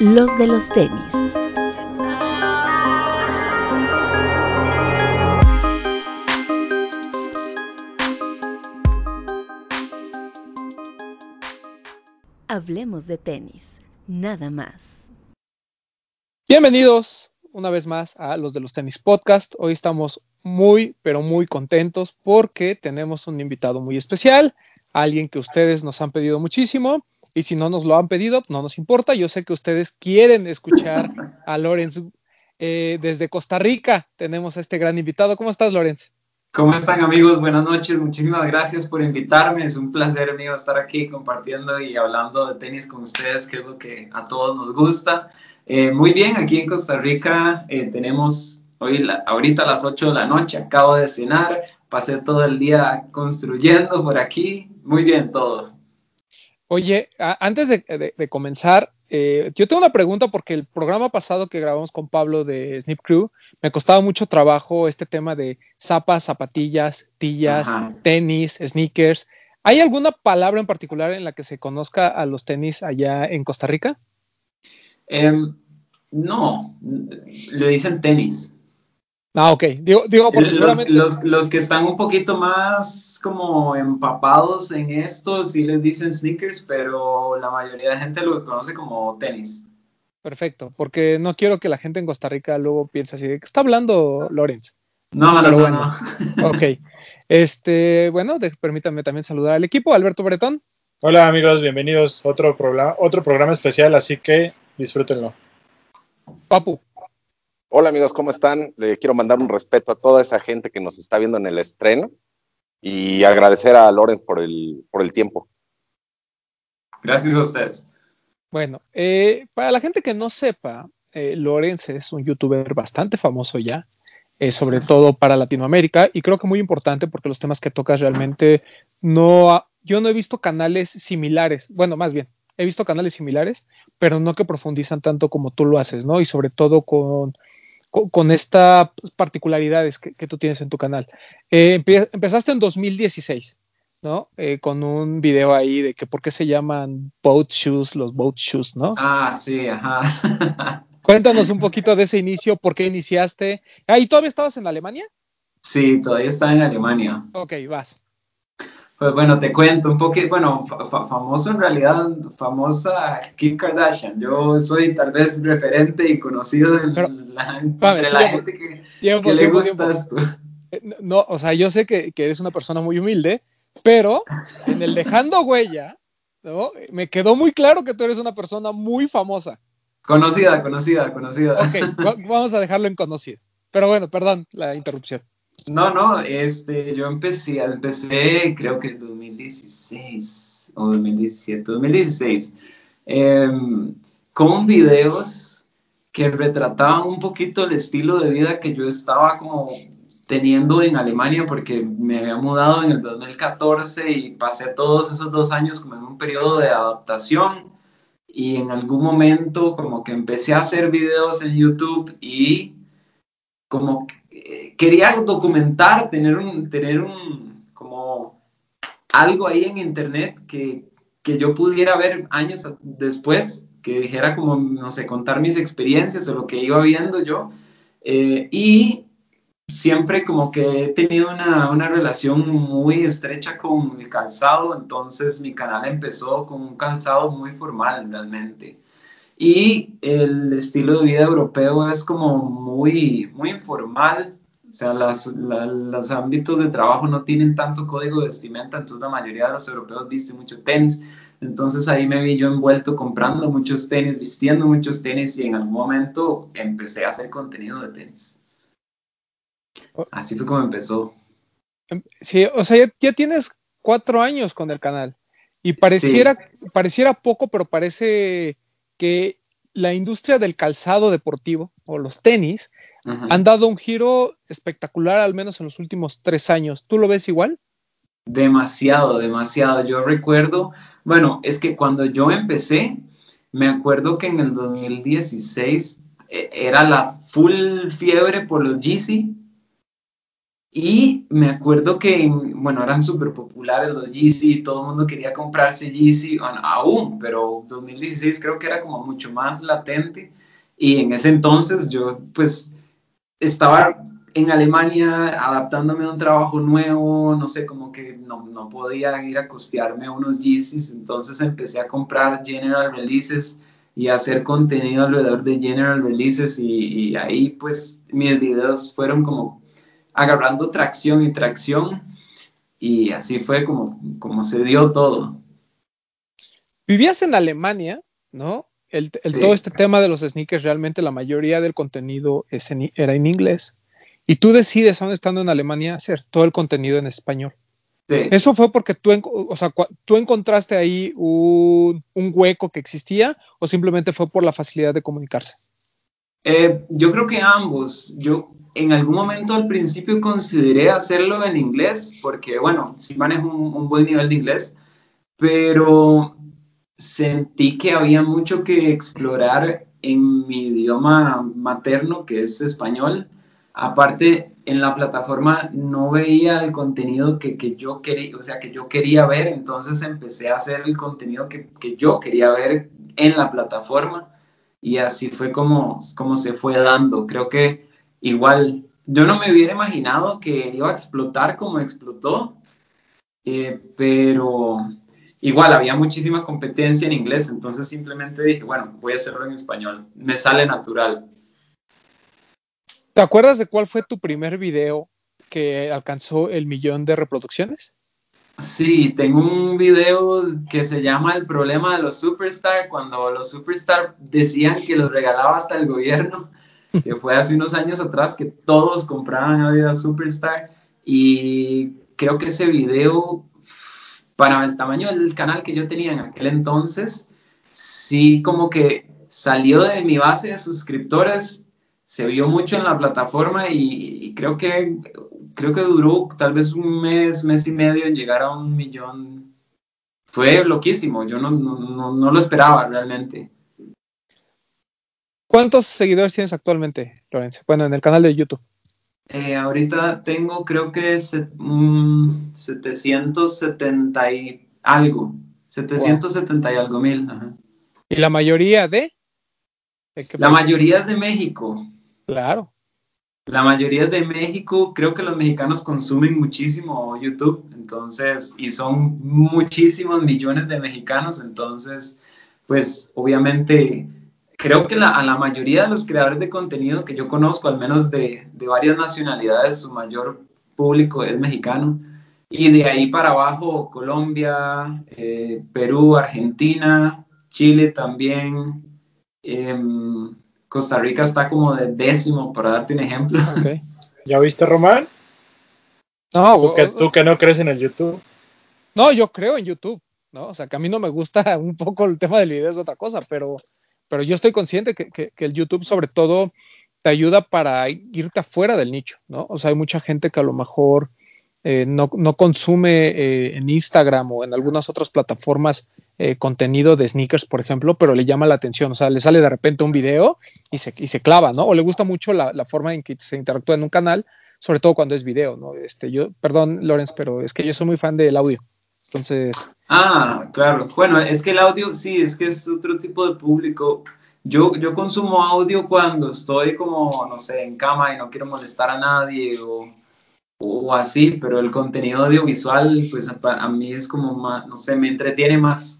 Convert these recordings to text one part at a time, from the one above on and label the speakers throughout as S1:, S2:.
S1: los de los tenis. Hablemos de tenis, nada más.
S2: Bienvenidos una vez más a los de los tenis podcast. Hoy estamos muy, pero muy contentos porque tenemos un invitado muy especial, alguien que ustedes nos han pedido muchísimo. Y si no nos lo han pedido, no nos importa. Yo sé que ustedes quieren escuchar a Lorenz eh, desde Costa Rica. Tenemos a este gran invitado. ¿Cómo estás, Lorenz?
S3: ¿Cómo están amigos? Buenas noches. Muchísimas gracias por invitarme. Es un placer mío estar aquí compartiendo y hablando de tenis con ustedes, que es lo que a todos nos gusta. Eh, muy bien, aquí en Costa Rica eh, tenemos hoy, ahorita a las 8 de la noche, acabo de cenar, pasé todo el día construyendo por aquí. Muy bien todo.
S2: Oye, antes de, comenzar, eh, yo tengo una pregunta porque el programa pasado que grabamos con Pablo de Snip Crew me costaba mucho trabajo este tema de zapas, zapatillas, tillas, tenis, sneakers. ¿Hay alguna palabra en particular en la que se conozca a los tenis allá en Costa Rica?
S3: Em, no, le dicen tenis.
S2: Ah, ok. Digo, digo porque
S3: los, los, que están un poquito más como empapados en esto, sí les dicen sneakers, pero la mayoría de gente lo conoce como tenis.
S2: Perfecto, porque no quiero que la gente en Costa Rica luego piense así de que está hablando Lorenz.
S3: No, no, bueno.
S2: no. ok. Este, bueno, permítanme también saludar al equipo, Alberto Bretón.
S4: Hola amigos, bienvenidos a otro programa, otro programa especial, así que disfrútenlo.
S2: Papu.
S5: Hola amigos, ¿cómo están? Le quiero mandar un respeto a toda esa gente que nos está viendo en el estreno y agradecer a Lorenz por el, por el tiempo.
S3: Gracias a ustedes.
S2: Bueno, eh, para la gente que no sepa, eh, Lorenz es un youtuber bastante famoso ya, eh, sobre todo para Latinoamérica, y creo que muy importante porque los temas que tocas realmente no, yo no he visto canales similares, bueno, más bien, he visto canales similares, pero no que profundizan tanto como tú lo haces, ¿no? Y sobre todo con con, estas particularidades que, tú tienes en tu canal. Eh, empezaste en 2016, ¿no? Eh, con un video ahí de que por qué se llaman boat shoes, los boat shoes, ¿no?
S3: Ah, sí, ajá.
S2: Cuéntanos un poquito de ese inicio, por qué iniciaste. Ah, ¿y todavía estabas en Alemania?
S3: Sí, todavía estaba en Alemania.
S2: Ok, vas.
S3: Pues bueno, te cuento un poquito, bueno, famoso en realidad, famosa Kim Kardashian. Yo soy tal vez referente y conocido de la, la gente que, le gusta esto.
S2: Eh, no, o sea, yo sé que, eres una persona muy humilde, pero en el dejando huella, ¿no? Me quedó muy claro que tú eres una persona muy famosa.
S3: Conocida, conocida, conocida.
S2: Ok, vamos a dejarlo en conocido. Pero bueno, perdón la interrupción.
S3: No, no, este, yo empecé, empecé creo que en 2016 o 2017, 2016, em, con videos que retrataban un poquito el estilo de vida que yo estaba como teniendo en Alemania porque me había mudado en el 2014 y pasé todos esos dos años como en un periodo de adaptación. Y en algún momento como que empecé a hacer videos en YouTube y como quería documentar, tener un, tener un, como algo ahí en internet que, yo pudiera ver años después, que dijera como, no sé, contar mis experiencias o lo que iba viendo yo. Eh, y siempre como que he tenido una, una, relación muy estrecha con el calzado, entonces mi canal empezó con un calzado muy formal realmente. Y el estilo de vida europeo es como muy, muy informal, o sea, los ámbitos de trabajo no tienen tanto código de vestimenta, entonces la mayoría de los europeos visten mucho tenis. Entonces ahí me vi yo envuelto comprando muchos tenis, vistiendo muchos tenis y en algún momento empecé a hacer contenido de tenis. Así fue como empezó.
S2: Em, sí, o sea, ya, tienes cuatro años con el canal y pareciera, pareciera poco, pero parece que la industria del calzado deportivo o los tenis han dado un giro espectacular, al menos en los últimos tres años. ¿Tú lo ves igual?
S3: Demasiado, demasiado. Yo recuerdo, bueno, es que cuando yo empecé, me acuerdo que en el 2016 eh, era la full fiebre por los Yeezy Y me acuerdo que, bueno, eran súper populares los Yeezy, todo el mundo quería comprarse Yeezy, bueno, aún, pero 2016 creo que era como mucho más latente. Y en ese entonces yo pues estaba en Alemania adaptándome a un trabajo nuevo, no sé, como que no, no podía ir a costearme unos Yeezys, entonces empecé a comprar General Releases y a hacer contenido alrededor de General Releases y, ahí pues mis videos fueron como agarrando tracción y tracción y así fue como, como se dio todo.
S2: Vivías en Alemania, ¿no? El, el
S3: Sí.
S2: Todo este tema de los sneakers, realmente la mayoría del contenido es en- era en inglés. Y tú decides, aún estando en Alemania, hacer todo el contenido en español.
S3: Sí.
S2: ¿Eso fue porque tú, o sea, tú encontraste ahí un, un hueco que existía o simplemente fue por la facilidad de comunicarse?
S3: Eh, yo creo que ambos. Yo en algún momento al principio consideré hacerlo en inglés, porque bueno, sí manejo un, un buen nivel de inglés, pero sentí que había mucho que explorar en mi idioma materno, que es español. Aparte, en la plataforma no veía el contenido que, que yo quería, o sea, que yo quería ver, entonces empecé a hacer el contenido que, que yo quería ver en la plataforma y así fue como, como se fue dando. Creo que igual, yo no me hubiera imaginado que iba a explotar como explotó, eh, pero igual había muchísima competencia en inglés, entonces simplemente dije, bueno, voy a hacerlo en español, me sale natural.
S2: ¿Te acuerdas de cuál fue tu primer video que alcanzó el millón de reproducciones?
S3: Sí, tengo un video que se llama El problema de los superstar, cuando los superstar decían que los regalaba hasta el gobierno, que fue hace unos años atrás que todos compraban Adidas Superstar y creo que ese video para el tamaño del canal que yo tenía en aquel entonces, sí como que salió de mi base de suscriptores, se vio mucho en la plataforma y, creo que creo que duró tal vez un mes, mes y medio en llegar a un millón. Fue loquísimo, yo no, no, no, no lo esperaba realmente.
S2: ¿Cuántos seguidores tienes actualmente, Lorenzo? Bueno, en el canal de YouTube.
S3: Eh, ahorita tengo creo que se, um, 770 y algo, 770 y algo mil. Ajá.
S2: ¿Y la mayoría de? ¿De
S3: La mayoría es de México.
S2: Claro.
S3: La mayoría es de México, creo que los mexicanos consumen muchísimo YouTube, entonces, y son muchísimos millones de mexicanos, entonces, pues obviamente, creo que la, a la mayoría de los creadores de contenido que yo conozco, al menos de, de varias nacionalidades, su mayor público es mexicano, y de ahí para abajo, Colombia, eh, Perú, Argentina, Chile también. em, Costa Rica está como de décimo, para darte un ejemplo.
S2: Ok.
S4: ¿Ya viste, Román?
S2: No,
S4: Tú que, tú que no crees en el YouTube.
S2: no, yo creo en YouTube, ¿no? O sea, que a mí no me gusta un poco el tema del video, es otra cosa, pero, pero yo estoy consciente que, que- que el YouTube sobre todo te ayuda para irte afuera del nicho, ¿no? O sea, hay mucha gente que a lo mejor eh, no, consume eh, en Instagram o en algunas otras plataformas eh, contenido de sneakers, por ejemplo, pero le llama la atención, o sea, le sale de repente un video y se, y se clava, ¿no? O le gusta mucho la, la forma en que se interactúa en un canal, sobre todo cuando es video, ¿no? Este, yo, perdón, Lorenz, pero es que yo soy muy fan del audio. Entonces,
S3: Ah, claro. Bueno, es que el audio, sí, es que es otro tipo de público. Yo, yo consumo audio cuando estoy como, no sé, en cama y no quiero molestar a nadie o, o así, pero el contenido audiovisual, pues a, a mí es como más, no sé, me entretiene más.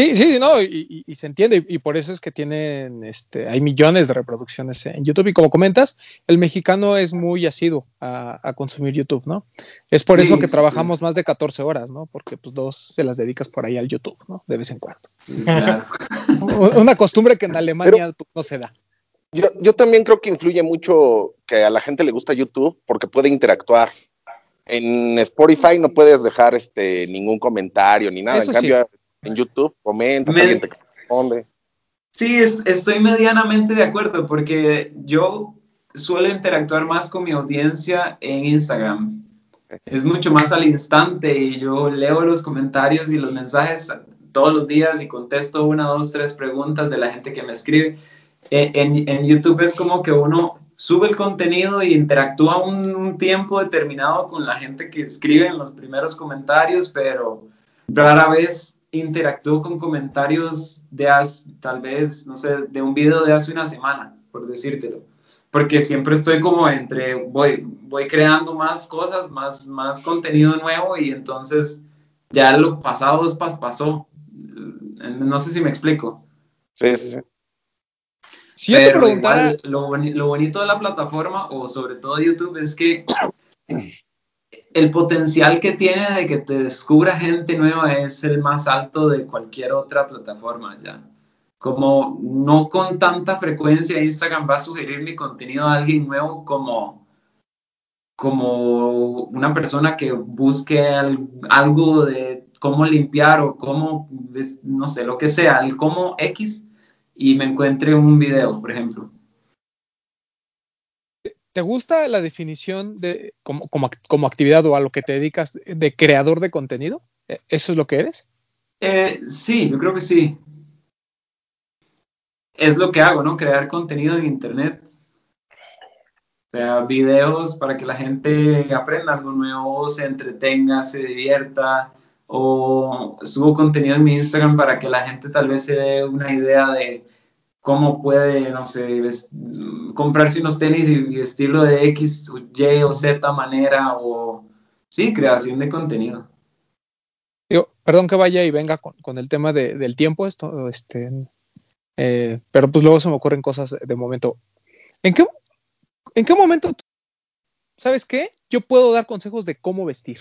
S2: Sí, sí, no, y, se entiende, y, y por eso es que tienen, este, hay millones de reproducciones en YouTube, y como comentas, el mexicano es muy asiduo a, a consumir YouTube, ¿no? Es por
S3: Sí,
S2: eso que
S3: sí,
S2: trabajamos más de 14 horas, ¿no? Porque pues dos se las dedicas por ahí al YouTube, ¿no? De vez en cuando.
S3: Claro.
S2: Una costumbre que en Alemania pues, no se da.
S5: Yo, yo también creo que influye mucho que a la gente le gusta YouTube porque puede interactuar. En Spotify no puedes dejar este ningún comentario ni nada.
S2: Eso
S5: en cambio, en YouTube comentas,
S3: Me-
S5: alguien te responde.
S3: Sí, es- estoy medianamente de acuerdo porque yo suelo interactuar más con mi audiencia en Instagram. Es mucho más al instante y yo leo los comentarios y los mensajes todos los días y contesto una, dos, tres preguntas de la gente que me escribe. Eh, En, en YouTube es como que uno sube el contenido y interactúa un, un tiempo determinado con la gente que escribe en los primeros comentarios, pero rara vez interactúo con comentarios de hace, tal vez, no sé, de un video de hace una semana, por decírtelo. Porque siempre estoy como entre, voy, voy creando más cosas, más, más contenido nuevo y entonces ya lo pasado es pas pasó. No sé si me explico.
S5: Sí, sí, sí.
S2: Si yo te
S3: Pero
S2: preguntara,
S3: igual, lo, lo bonito de la plataforma, o sobre todo de YouTube, es que el potencial que tiene de que te descubra gente nueva es el más alto de cualquier otra plataforma ya. Como no con tanta frecuencia Instagram va a sugerir mi contenido a alguien nuevo como, como una persona que busque al- algo de cómo limpiar o cómo, no sé, lo que sea, el cómo X y me encuentre un video, por ejemplo.
S2: ¿Te gusta la definición de como, como, como actividad o a lo que te dedicas de creador de contenido? ¿E- ¿Eso es lo que eres?
S3: Eh, sí, yo creo que sí. Es lo que hago, ¿no? Crear contenido en internet. O sea, videos para que la gente aprenda algo nuevo, se entretenga, se divierta. O subo contenido en mi Instagram para que la gente tal vez se dé una idea de cómo puede, no sé, comprarse unos tenis y estilo de X, Y o Z manera. O sí, creación de contenido.
S2: Perdón que vaya y venga con, el tema de- del tiempo, esto, este, eh, pero pues luego se me ocurren cosas de momento. ¿En qué, en qué momento, sabes qué? Yo puedo dar consejos de cómo vestir.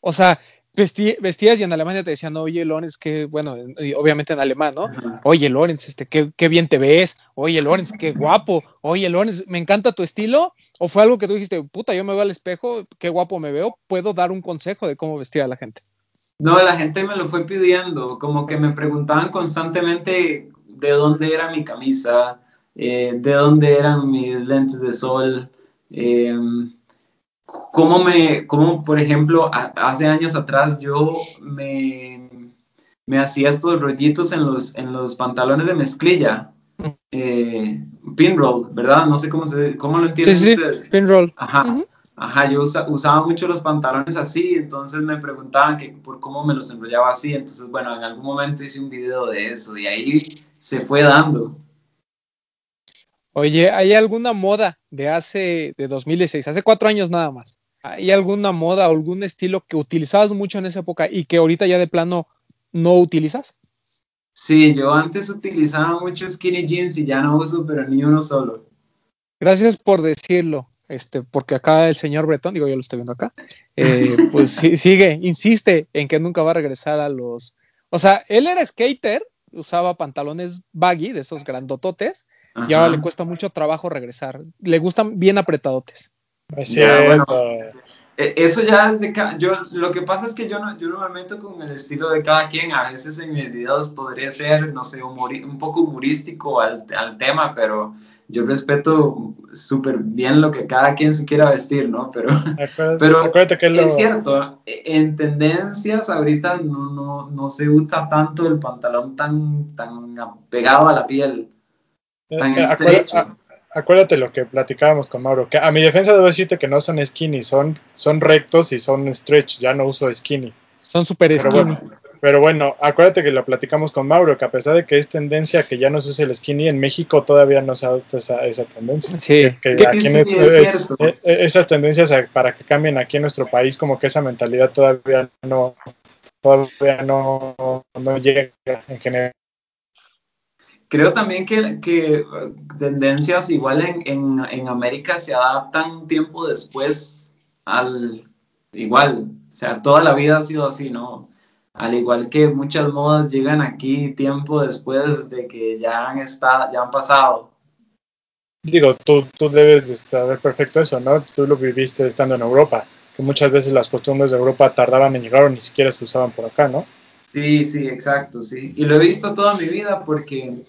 S2: O sea, vestí- vestías y en Alemania te decían, oye, Lorenz, que, bueno, obviamente en alemán, ¿no?
S3: Ajá.
S2: Oye, Lorenz, este, qué, qué bien te ves. Oye, Lorenz, qué guapo. Oye, Lorenz, me encanta tu estilo. ¿O fue algo que tú dijiste, puta, yo me veo al espejo, qué guapo me veo? Puedo dar un consejo de cómo vestir a la gente.
S3: No, la gente me lo fue pidiendo, como que me preguntaban constantemente de dónde era mi camisa, eh, de dónde eran mis lentes de sol, eh, cómo me, cómo, por ejemplo, a- hace años atrás yo me, me hacía estos rollitos en los, en los pantalones de mezclilla, eh, pinroll, ¿verdad? No sé cómo, se, cómo lo
S2: Sí,
S3: entienden
S2: sí,
S3: ustedes.
S2: pinroll.
S3: Ajá, ajá, yo usa- usaba mucho los pantalones así, entonces me preguntaban que por cómo me los enrollaba así, entonces bueno, en algún momento hice un video de eso y ahí se fue dando.
S2: Oye, ¿hay alguna moda de hace, de 2016, hace cuatro años nada más? ¿Hay alguna moda o algún estilo que utilizabas mucho en esa época y que ahorita ya de plano no utilizas?
S3: Sí, yo antes utilizaba mucho skinny jeans y ya no uso, pero ni uno solo.
S2: Gracias por decirlo, este, porque acá el señor Bretón, digo, yo lo estoy viendo acá, eh, pues sí- sigue, insiste en que nunca va a regresar a los. O sea, él era skater, usaba pantalones baggy, de esos grandototes, y ahora
S3: Ajá.
S2: le cuesta mucho trabajo regresar. Le gustan bien apretadotes.
S4: Es
S3: Ya, bueno.
S4: cierto.
S3: E- Eso ya es de cada, yo, lo que pasa es que yo no, yo no me meto con el estilo de cada quien, a veces en mis videos podría ser, no sé, un poco humorístico al, al tema, pero yo respeto súper bien lo que cada quien se quiera vestir, ¿no? Pero,
S4: Acuérdate,
S3: pero
S4: acuérdate que es lo,
S3: es cierto, e- en tendencias ahorita no, no, no se usa tanto el pantalón tan, tan pegado a la piel, tan
S4: eh, acuérdate,
S3: estrecho.
S4: a- acuérdate lo que platicábamos con Mauro, que a mi defensa debo decirte que no son skinny, son, son rectos y son stretch, ya no uso skinny.
S2: Son súper
S4: Pero
S2: skinny.
S4: bueno, pero bueno, acuérdate que lo platicamos con Mauro, que a pesar de que es tendencia que ya no se use el skinny, en México todavía no se adopta esa, esa tendencia.
S2: Sí.
S4: Que, que
S3: Sí,
S4: aquí en
S3: sí,
S4: es-
S3: es
S4: es-
S3: cierto.
S4: eh, eh, esas tendencias a- para que cambien aquí en nuestro país, como que esa mentalidad todavía no, todavía no, no llega en general.
S3: Creo también que, que uh, tendencias igual en, en, en América se adaptan un tiempo después al igual, o sea, toda la vida ha sido así, ¿no? Al igual que muchas modas llegan aquí tiempo después de que ya han estado, ya han pasado.
S4: Digo, tú, tú debes de saber perfecto eso, ¿no? Tú lo viviste estando en Europa, que muchas veces las costumbres de Europa tardaban en llegar o ni siquiera se usaban por acá, ¿no?
S3: Sí, sí, exacto, sí. Y lo he visto toda mi vida porque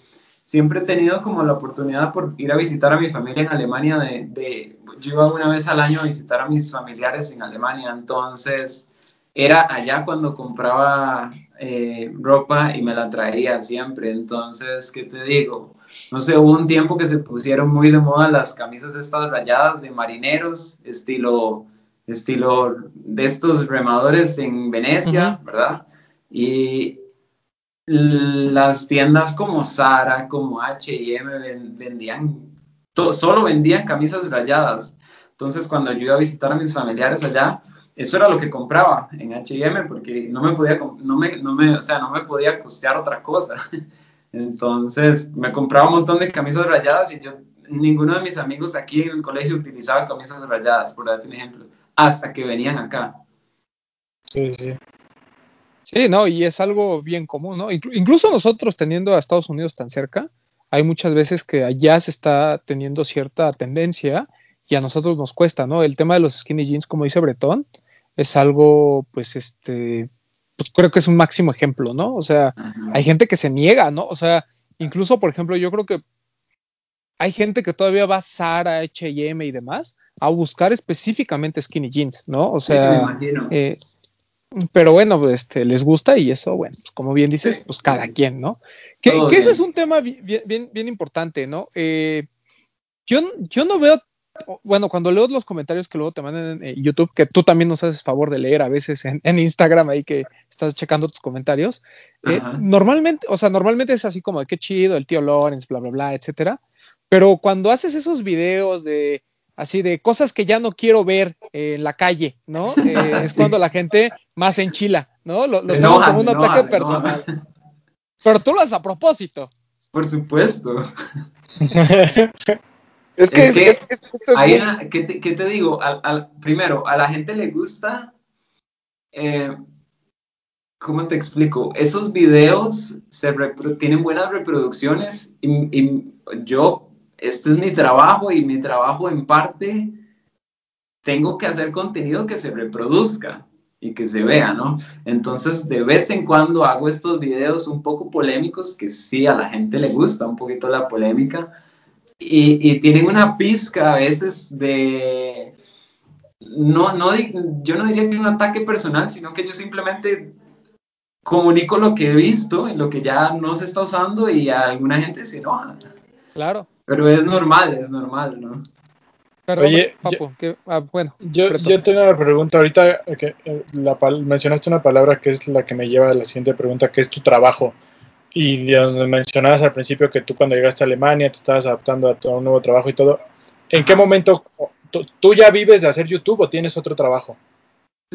S3: siempre he tenido como la oportunidad por ir a visitar a mi familia en Alemania de, de yo iba una vez al año a visitar a mis familiares en Alemania, entonces era allá cuando compraba eh, ropa y me la traía siempre. Entonces, ¿qué te digo? No sé, hubo un tiempo que se pusieron muy de moda las camisas estas rayadas de marineros, estilo, estilo de estos remadores en Venecia, ¿verdad? Y las tiendas como Zara, como H&M vendían, solo vendían camisas rayadas. Entonces, cuando yo iba a visitar a mis familiares allá, eso era lo que compraba en H&M porque no me podía, no me, no me, o sea, no me podía costear otra cosa. Entonces me compraba un montón de camisas rayadas y yo, ninguno de mis amigos aquí en el colegio utilizaba camisas rayadas, por darte un ejemplo, hasta que venían acá.
S4: Sí, sí.
S2: Sí, no, y es algo bien común, ¿no? Incluso nosotros teniendo a Estados Unidos tan cerca, hay muchas veces que allá se está teniendo cierta tendencia y a nosotros nos cuesta, ¿no? El tema de los skinny jeans, como dice Bretón, es algo, pues, este, pues creo que es un máximo ejemplo, ¿no? O sea, hay gente que se niega, ¿no? O sea, incluso, por ejemplo, yo creo que hay gente que todavía va a Zara, H&M y demás a buscar específicamente skinny jeans, ¿no? O sea, eh, pero bueno, este, les gusta y eso, bueno, pues como bien dices, pues cada quien, ¿no? Que, ese es un tema bien, bien, bien importante, ¿no? Eh, yo, yo no veo bueno, cuando leo los comentarios que luego te mandan en YouTube, que tú también nos haces favor de leer a veces en, Instagram ahí que estás checando tus comentarios, eh, normalmente, o sea, normalmente es así como de qué chido, el tío Lawrence, bla, bla, bla, etcétera. Pero cuando haces esos videos de así de cosas que ya no quiero ver en la calle, ¿no? Eh, es cuando la gente más enchila, ¿no? Lo, lo como un ataque personal. Pero tú lo haces a propósito.
S3: Por supuesto.
S5: Es que,
S3: hay una, ¿qué, te, digo? Al, primero, a la gente le gusta, eh, ¿cómo te explico? Esos videos se tienen buenas reproducciones y, yo, este es mi trabajo y mi trabajo en parte, tengo que hacer contenido que se reproduzca y que se vea, ¿no? Entonces, de vez en cuando hago estos videos un poco polémicos, que sí, a la gente le gusta un poquito la polémica, y, tienen una pizca a veces de, no, no, yo no diría que un ataque personal, sino que yo simplemente comunico lo que he visto y lo que ya no se está usando y a alguna gente se enoja.
S2: Claro.
S3: Pero es normal, es normal, ¿no?
S2: Oye, Papu, yo, ah, bueno.
S4: Yo, yo, tengo una pregunta ahorita, que eh, la, mencionaste una palabra que es la que me lleva a la siguiente pregunta, que es tu trabajo. Y mencionabas al principio que tú cuando llegaste a Alemania te estabas adaptando a todo un nuevo trabajo y todo. ¿En qué momento tú, ya vives de hacer YouTube o tienes otro trabajo?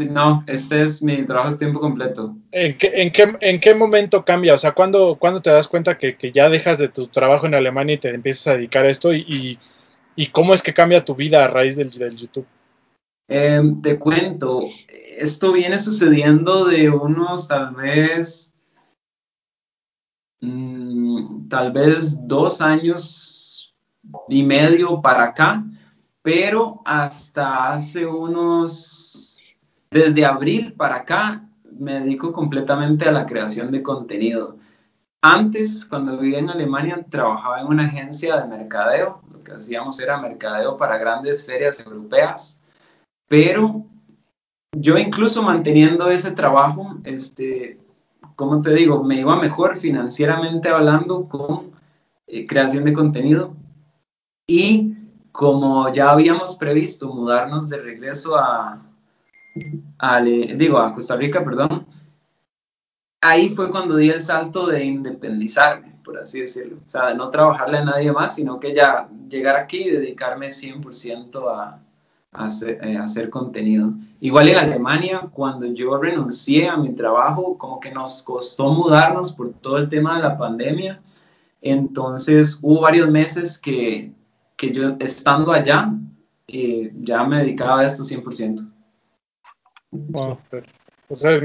S3: No, este es mi trabajo de tiempo completo.
S4: ¿En qué, en qué, en qué momento cambia? O sea, ¿cuándo, te das cuenta que, ya dejas de tu trabajo en Alemania y te empiezas a dedicar a esto? ¿Y, y, cómo es que cambia tu vida a raíz del, del YouTube?
S3: Em, te cuento, esto viene sucediendo de unos tal vez Mm, tal vez dos años y medio para acá, pero hasta hace unos, desde abril para acá, me dedico completamente a la creación de contenido. Antes, cuando vivía en Alemania, trabajaba en una agencia de mercadeo. Lo que hacíamos era mercadeo para grandes ferias europeas. Pero yo incluso manteniendo ese trabajo, este, como te digo, me iba mejor financieramente hablando con eh, creación de contenido y como ya habíamos previsto mudarnos de regreso a, digo, a Costa Rica, perdón, ahí fue cuando di el salto de independizarme, por así decirlo. O sea, de no trabajarle a nadie más, sino que ya llegar aquí y dedicarme 100% a, eh, hacer, contenido. Igual en Alemania, cuando yo renuncié a mi trabajo, como que nos costó mudarnos por todo el tema de la pandemia. Entonces hubo varios meses que, que yo estando allá, eh, ya me dedicaba a esto 100%.
S4: Wow. O sea,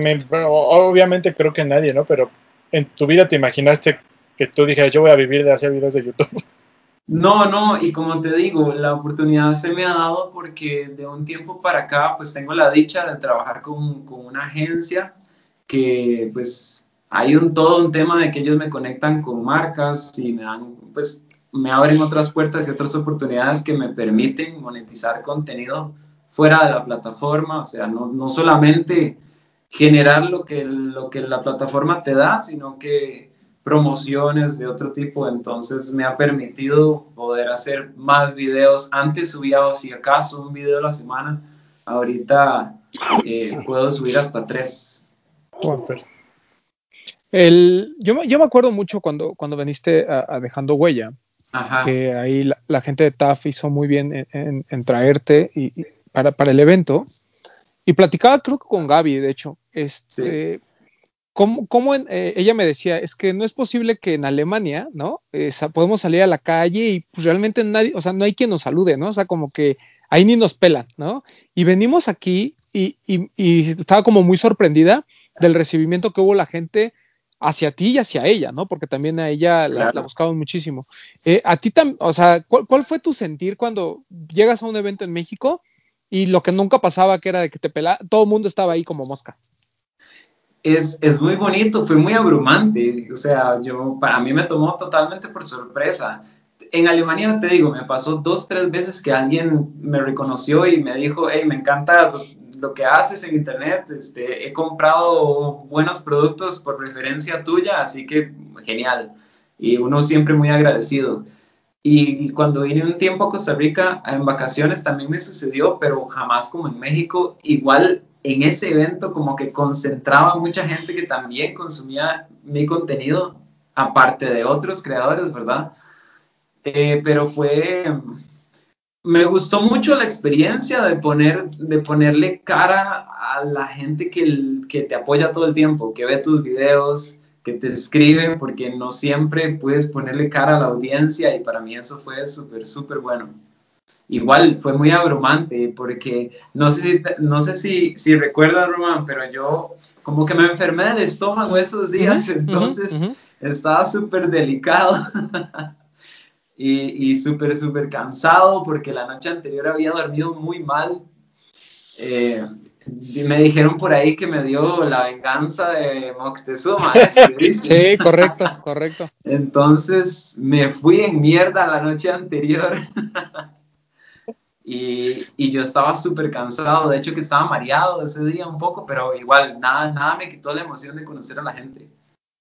S4: obviamente creo que nadie, ¿no? Pero en tu vida te imaginaste que tú dijeras, yo voy a vivir de hacer videos de YouTube.
S3: No, no, y como te digo, la oportunidad se me ha dado porque de un tiempo para acá, pues tengo la dicha de trabajar con, una agencia que pues hay un todo un tema de que ellos me conectan con marcas y me dan, pues me abren otras puertas y otras oportunidades que me permiten monetizar contenido fuera de la plataforma, o sea, no, no solamente generar lo que, lo que la plataforma te da, sino que promociones de otro tipo, entonces me ha permitido poder hacer más videos. Antes subía, si acaso, un video a la semana, ahorita eh, puedo subir hasta tres.
S2: El, yo, yo, me acuerdo mucho cuando, cuando veniste a, Dejando Huella, que ahí la, gente de TAF hizo muy bien en, traerte y, para, para, el evento. Y platicaba, creo que con Gaby, de hecho, este, ¿Cómo, eh, ella me decía, es que no es posible que en Alemania, ¿no? Eh, podemos salir a la calle y pues realmente nadie, o sea, no hay quien nos salude, ¿no? O sea, como que ahí ni nos pelan, ¿no? Y venimos aquí y, estaba como muy sorprendida del recibimiento que hubo la gente hacia ti y hacia ella, ¿no? Porque también a ella la, buscaban muchísimo. Eh, a ti también, o sea, ¿cuál, fue tu sentir cuando llegas a un evento en México y lo que nunca pasaba que era de que te pelaba, todo el mundo estaba ahí como mosca?
S3: es, es, muy bonito, fue muy abrumante, o sea, yo, para mí me tomó totalmente por sorpresa. En Alemania, te digo, me pasó dos, tres veces que alguien me reconoció y me dijo, hey, me encanta lo que haces en internet, este, he comprado buenos productos por referencia tuya, así que genial. Y uno siempre muy agradecido. Y cuando vine un tiempo a Costa Rica en vacaciones también me sucedió, pero jamás como en México. Igual en ese evento como que concentraba mucha gente que también consumía mi contenido, aparte de otros creadores, ¿verdad? Eh, pero fue, me gustó mucho la experiencia de, poner, de ponerle cara a la gente que, que te apoya todo el tiempo, que ve tus videos, que te escribe, porque no siempre puedes ponerle cara a la audiencia y para mí eso fue súper, súper bueno igual fue muy abrumante porque no sé si, no sé si, si recuerdas, Román, pero yo como que me enfermé del estómago esos días, entonces estaba súper delicado y, y súper, súper cansado porque la noche anterior había dormido muy mal. Eh, me dijeron por ahí que me dio la venganza de Moctezuma.
S2: ¿eh? sí, correcto, correcto.
S3: Entonces me fui en mierda la noche anterior. Y, y, yo estaba súper cansado, de hecho que estaba mareado ese día un poco, pero igual nada, nada me quitó la emoción de conocer a la gente,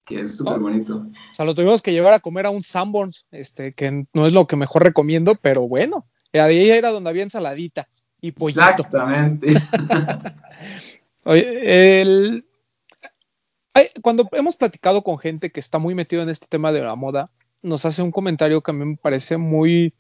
S3: que es súper bonito.
S2: O sea, lo tuvimos que llevar a comer a un Sanborns, este, que no es lo que mejor recomiendo, pero bueno, ahí era donde había ensaladita y pollito.
S3: Exactamente.
S2: Oye, el, cuando hemos platicado con gente que está muy metido en este tema de la moda, nos hace un comentario que a mí me parece muy,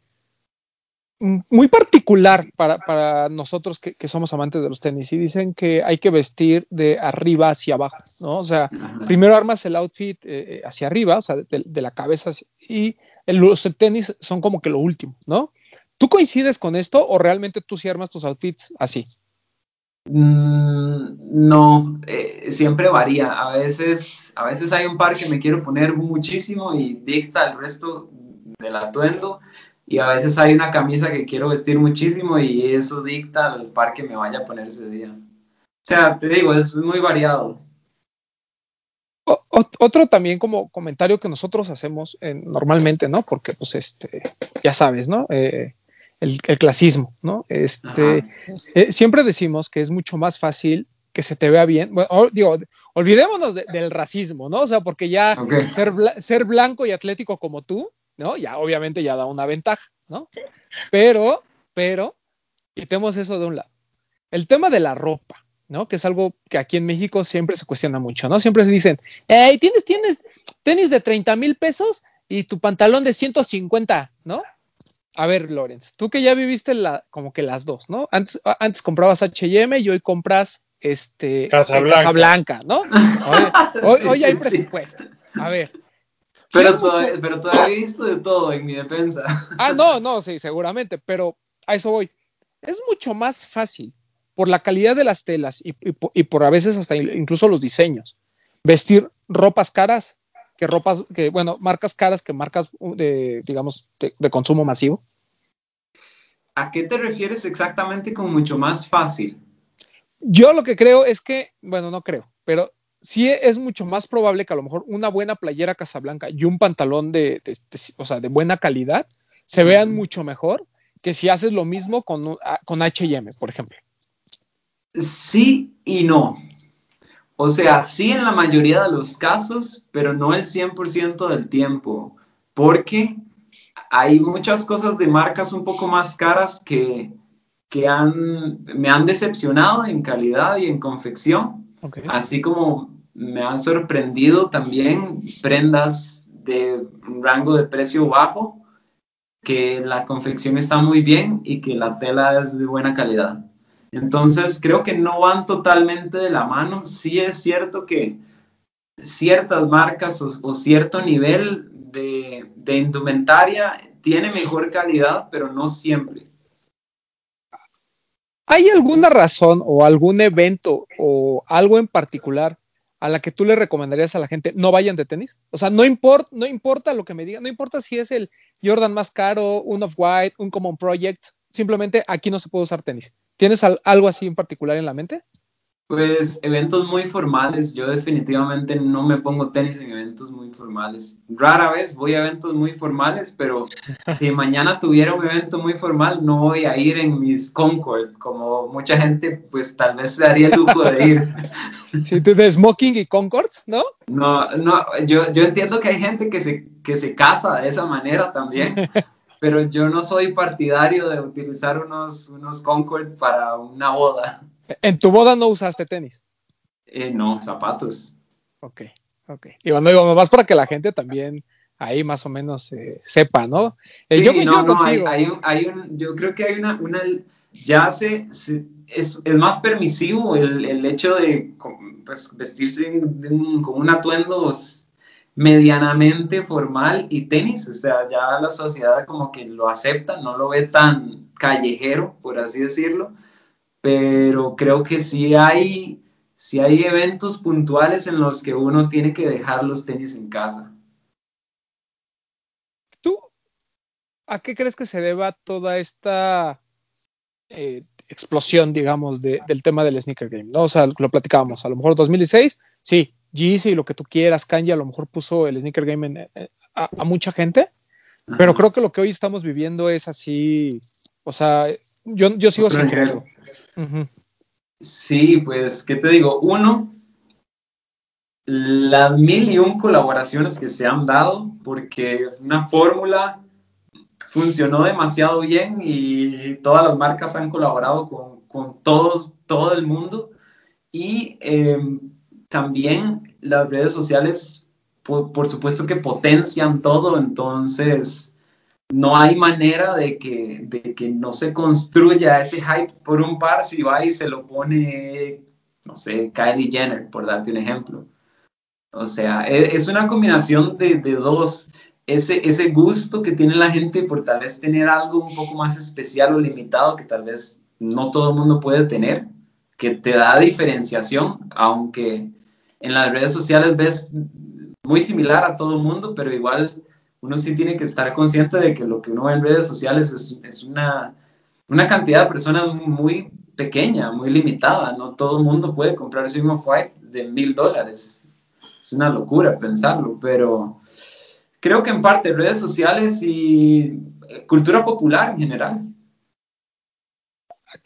S2: muy particular para, nosotros que, somos amantes de los tenis y dicen que hay que vestir de arriba hacia abajo, ¿no? O sea, primero armas el outfit eh, eh, hacia arriba, o sea, de, la cabeza y los tenis son como que lo último, ¿no? ¿Tú coincides con esto o realmente tú sí armas tus outfits así?
S3: Mm, no, eh, siempre varía. A veces, a veces hay un par que me quiero poner muchísimo y dicta el resto del atuendo y a veces hay una camisa que quiero vestir muchísimo y eso dicta el par que me vaya a poner ese día. O sea, te digo, es muy variado.
S2: otro también como comentario que nosotros hacemos normalmente, ¿no? Porque pues este, ya sabes, ¿no? Eh, el, clasismo, ¿no? Este, eh, siempre decimos que es mucho más fácil que se te vea bien. Bueno, digo, olvidémonos del racismo, ¿no? O sea, porque ya ser, ser blanco y atlético como tú, ¿no? Ya obviamente ya da una ventaja, ¿no? Pero, pero, quitemos eso de un lado. El tema de la ropa, ¿no? Que es algo que aquí en México siempre se cuestiona mucho, ¿no? Siempre se dicen, hey, tienes, tienes tenis de 30 mil pesos y tu pantalón de 150, ¿no? A ver, Lorenz, tú que ya viviste la, como que las dos, ¿no? Antes, antes comprabas HM y hoy compras este
S4: Casa
S2: Blanca, ¿no? Hoy, hay presupuesto. A ver,
S3: pero, todavía, pero todavía he visto de todo en mi defensa.
S2: Ah, no, no, sí, seguramente, pero a eso voy. Es mucho más fácil por la calidad de las telas y, por a veces hasta incluso los diseños. Vestir ropas caras que ropas, que bueno, marcas caras que marcas de, digamos, de, consumo masivo.
S3: ¿A qué te refieres exactamente con mucho más fácil?
S2: Yo lo que creo es que, bueno, no creo, pero sí es mucho más probable que a lo mejor una buena playera Casablanca y un pantalón de, o sea, de buena calidad se vean mucho mejor que si haces lo mismo con, con HM, por ejemplo.
S3: Sí y no. O sea, sí en la mayoría de los casos, pero no el 100% del tiempo, porque hay muchas cosas de marcas un poco más caras que, que han, me han decepcionado en calidad y en confección, así como me han sorprendido también prendas de rango de precio bajo, que la confección está muy bien y que la tela es de buena calidad. Entonces creo que no van totalmente de la mano. Sí es cierto que ciertas marcas o, cierto nivel de, indumentaria tiene mejor calidad, pero no siempre.
S2: ¿Hay alguna razón o algún evento o algo en particular a la que tú le recomendarías a la gente no vayan de tenis? O sea, no, no importa lo que me digan, no importa si es el Jordan más caro, un Off-White, un Common Project, simplemente aquí no se puede usar tenis. ¿Tienes al- algo así en particular en la mente?
S3: Pues eventos muy formales, yo definitivamente no me pongo tenis en eventos muy formales. Rara vez voy a eventos muy formales, pero si mañana tuviera un evento muy formal, no voy a ir en mis Concord, como mucha gente, pues tal vez se daría el lujo de ir.
S2: Sí, tú de Smoking y Concords, ¿no?
S3: No, no, yo, yo entiendo que hay gente que se, que se casa de esa manera también, pero yo no soy partidario de utilizar unos, unos Concord para una boda.
S2: En tu boda no usaste tenis.
S3: Eh, no, zapatos.
S2: Ok, ok. Y bueno, digo, más para que la gente también ahí más o menos eh, sepa, ¿no? Eh,
S3: Sí,
S2: yo
S3: no, no,
S2: contigo.
S3: hay hay un- yo creo que hay una, una ya se, se- es, es más permisivo el, el hecho de pues, vestirse de un- con un atuendo medianamente formal y tenis, o sea, ya la sociedad como que lo acepta, no lo ve tan callejero, por así decirlo, pero creo que sí hay, sí hay eventos puntuales en los que uno tiene que dejar los tenis en casa.
S2: ¿Tú a qué crees que se deba toda esta eh, explosión, digamos, de- del tema del sneaker game? ¿no? O sea, lo platicábamos, a lo mejor 2016, sí, Yeezy y lo que tú quieras, Kanye a lo mejor puso el sneaker game en- eh, a, a mucha gente, pero
S3: Ajá.
S2: creo que lo que hoy estamos viviendo es así, o sea, yo, yo sigo sin creerlo. Ujú.
S3: Sí, pues, ¿qué te digo? Uno, las mil y un colaboraciones que se han dado, porque una fórmula funcionó demasiado bien y todas las marcas han colaborado con, con todos, todo el mundo. Y eh, también las redes sociales, por, por supuesto que potencian todo, entonces no hay manera de que, de que no se construya ese hype por un par si va y se lo pone, no sé, Kylie Jenner, por darte un ejemplo. O sea, e- es una combinación de, de dos. Ese, ese gusto que tiene la gente por tal vez tener algo un poco más especial o limitado que tal vez no todo el mundo puede tener, que te da diferenciación, aunque en las redes sociales ves muy similar a todo el mundo, pero igual uno sí tiene que estar consciente de que lo que uno ve en redes sociales es, es una, una cantidad de personas muy pequeña, muy limitada. No todo el mundo puede comprarse un Off-White de mil dólares. Es una locura pensarlo, pero creo que en parte redes sociales y eh, cultura popular en general.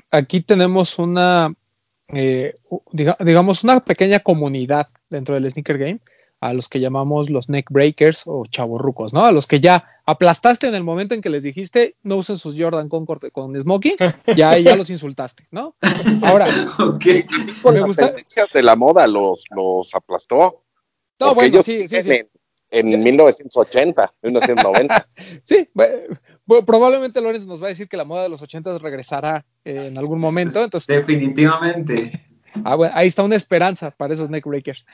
S2: Aquí tenemos una, eh, diga- digamos, una pequeña comunidad dentro del sneaker game, a los que llamamos los neck breakers o chavorrucos, ¿no? A los que ya aplastaste en el momento en que les dijiste no usen sus Jordan Concord con smoking, ya, ya los insultaste, ¿no? Ahora.
S5: Con
S2: Me gusta-
S5: de la moda los, los aplastó.
S2: no,
S5: porque
S2: bueno,
S5: ellos
S2: sí, sí, sí.
S5: En, en 1980, 1990.
S2: Sí, probablemente Lorenz nos va a decir que la moda de los 80 regresará eh, en algún momento, entonces
S3: Definitivamente.
S2: Ah, bueno, ahí está una esperanza para esos neckbreakers.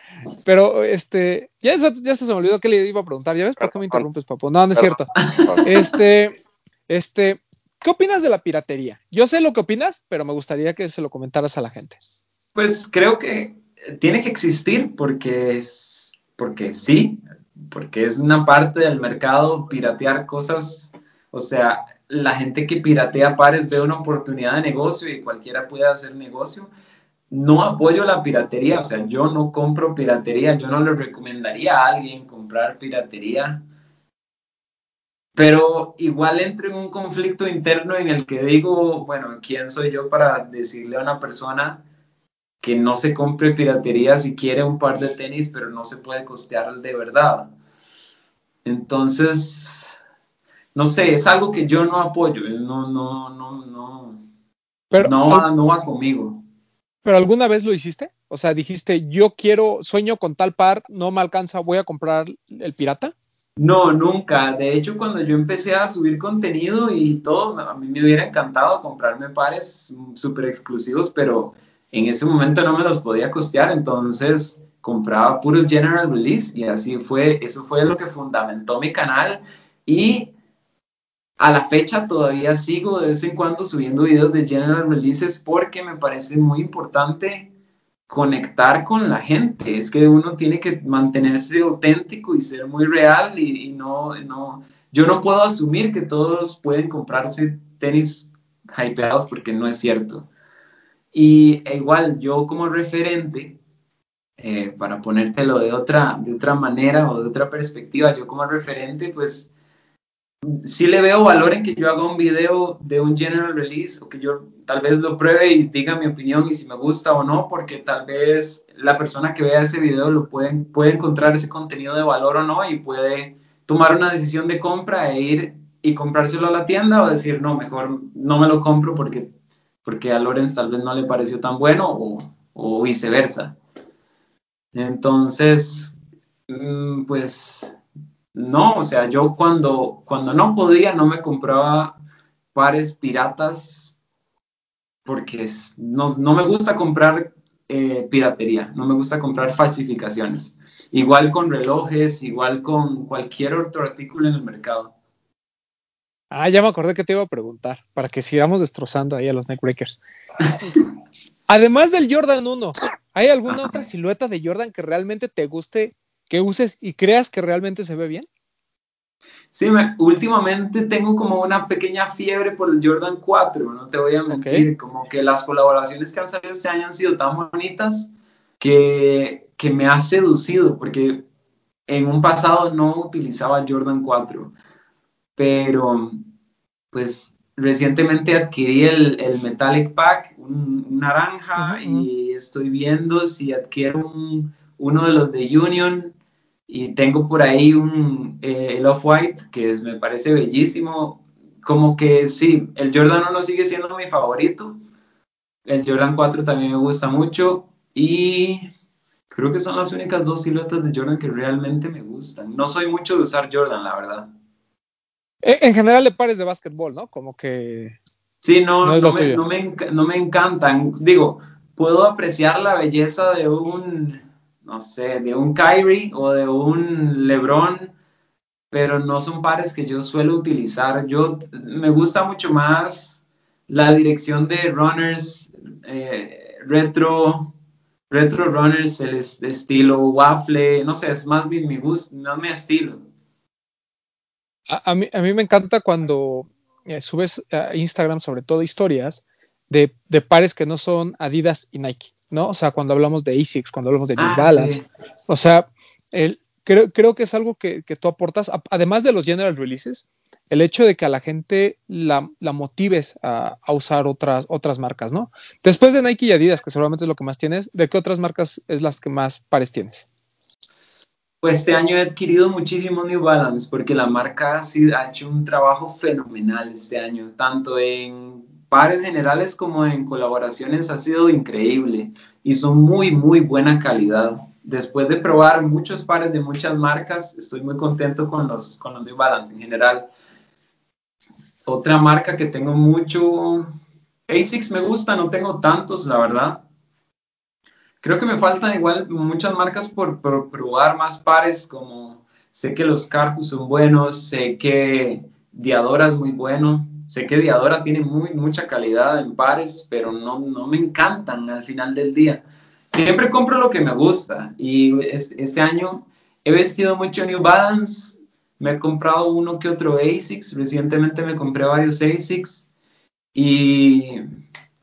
S2: Pero, este, ya, eso- ya se me olvidó que le iba a preguntar. ¿Ya ves por qué me interrumpes, papo? No, no es cierto. Este, este, ¿qué opinas de la piratería? Yo sé lo que opinas, pero me gustaría que se lo comentaras a la gente.
S3: Pues creo que tiene que existir porque es, porque sí, porque es una parte del mercado piratear cosas, o sea, la gente que piratea pares ve una oportunidad de negocio y cualquiera puede hacer negocio. No apoyo la piratería, o sea, yo no compro piratería, yo no le recomendaría a alguien comprar piratería, pero igual entro en un conflicto interno en el que digo, bueno, ¿quién soy yo para decirle a una persona que no se compre piratería si quiere un par de tenis, pero no se puede costear de verdad. Entonces, no sé, es algo que yo no apoyo, no, no, no, no,
S2: Pero,
S3: no va, no va conmigo.
S2: ¿Pero alguna vez lo hiciste? O sea, dijiste, yo quiero, sueño con tal par, no me alcanza, voy a comprar el pirata.
S3: No, nunca. De hecho, cuando yo empecé a subir contenido y todo, a mí me hubiera encantado comprarme pares súper exclusivos, pero en ese momento no me los podía costear, entonces compraba puros general release y así fue, eso fue lo que fundamentó mi canal y a la fecha todavía sigo de vez en cuando subiendo videos de general releases porque me parece muy importante conectar con la gente. Es que uno tiene que mantenerse auténtico y ser muy real y, no, no, yo no puedo asumir que todos pueden comprarse tenis hypeados porque no es cierto. Y e igual yo como referente, eh, para ponértelo de otra, de otra manera o de otra perspectiva, yo como referente, pues sí le veo valor en que yo haga un video de un general release o que yo tal vez lo pruebe y diga mi opinión y si me gusta o no, porque tal vez la persona que vea ese video lo puede, puede encontrar ese contenido de valor o no y puede tomar una decisión de compra e ir y comprárselo a la tienda o decir, no, mejor no me lo compro porque, porque a Lorenz tal vez no le pareció tan bueno o, viceversa. Entonces, mm, pues no, o sea, yo cuando, cuando no podía no me compraba pares piratas porque no, no me gusta comprar eh, piratería, no me gusta comprar falsificaciones. Igual con relojes, igual con cualquier otro artículo en el mercado.
S2: Ah, ya me acordé que te iba a preguntar, para que sigamos destrozando ahí a los neckbreakers. Además del Jordan 1, ¿hay alguna otra silueta de Jordan que realmente te guste que uses y creas que realmente se ve bien?
S3: Sí, me, últimamente tengo como una pequeña fiebre por el Jordan 4, no te voy a mentir, okay. como que las colaboraciones que han salido este año han sido tan bonitas que, que me ha seducido, porque en un pasado no utilizaba Jordan 4, pero pues recientemente adquirí el, el Metallic Pack, un, un naranja, uh -huh. y estoy viendo si adquiero un, uno de los de Union y tengo por ahí un eh, el Off-White que es, me parece bellísimo. Como que sí, el Jordan 1 sigue siendo mi favorito. El Jordan 4 también me gusta mucho. Y creo que son las únicas dos siluetas de Jordan que realmente me gustan. No soy mucho de usar Jordan, la verdad.
S2: En general de pares de básquetbol, ¿no? Como que...
S3: Sí, no, no, no, me, no, me, no me encantan. Digo, puedo apreciar la belleza de un no sé, de un Kyrie o de un LeBron, pero no son pares que yo suelo utilizar. Yo me gusta mucho más la dirección de runners eh, retro, retro runners, el estilo waffle, no sé, es más bien mi gusto, no mi estilo.
S2: A, a, mí, a mí me encanta cuando eh, subes a Instagram, sobre todo historias, de, de pares que no son Adidas y Nike. ¿no? O sea, cuando hablamos de ASICS, cuando hablamos de New
S3: Ah,
S2: Balance.
S3: sí.
S2: O sea, el, creo, creo que es algo que, que tú aportas, además de los general releases, el hecho de que a la gente la, la motives a, a usar otras, otras marcas, ¿no? Después de Nike y Adidas, que seguramente es lo que más tienes, ¿de qué otras marcas es las que más pares tienes?
S3: Pues este año he adquirido muchísimo New Balance porque la marca ha, hecho un trabajo fenomenal este año, tanto en pares generales como en colaboraciones ha sido increíble y son muy, muy buena calidad. Después de probar muchos pares de muchas marcas, estoy muy contento con los, con los New Balance en general. Otra marca que tengo mucho, ASICS me gusta, no tengo tantos, la verdad. Creo que me faltan igual muchas marcas por, probar más pares, como sé que los Carhus son buenos, sé que Diadora es muy bueno, sé que Diadora tiene muy, mucha calidad en pares, pero no, no me encantan al final del día. Siempre compro lo que me gusta y este, este año he vestido mucho New Balance, me he comprado uno que otro ASICS, recientemente me compré varios ASICS y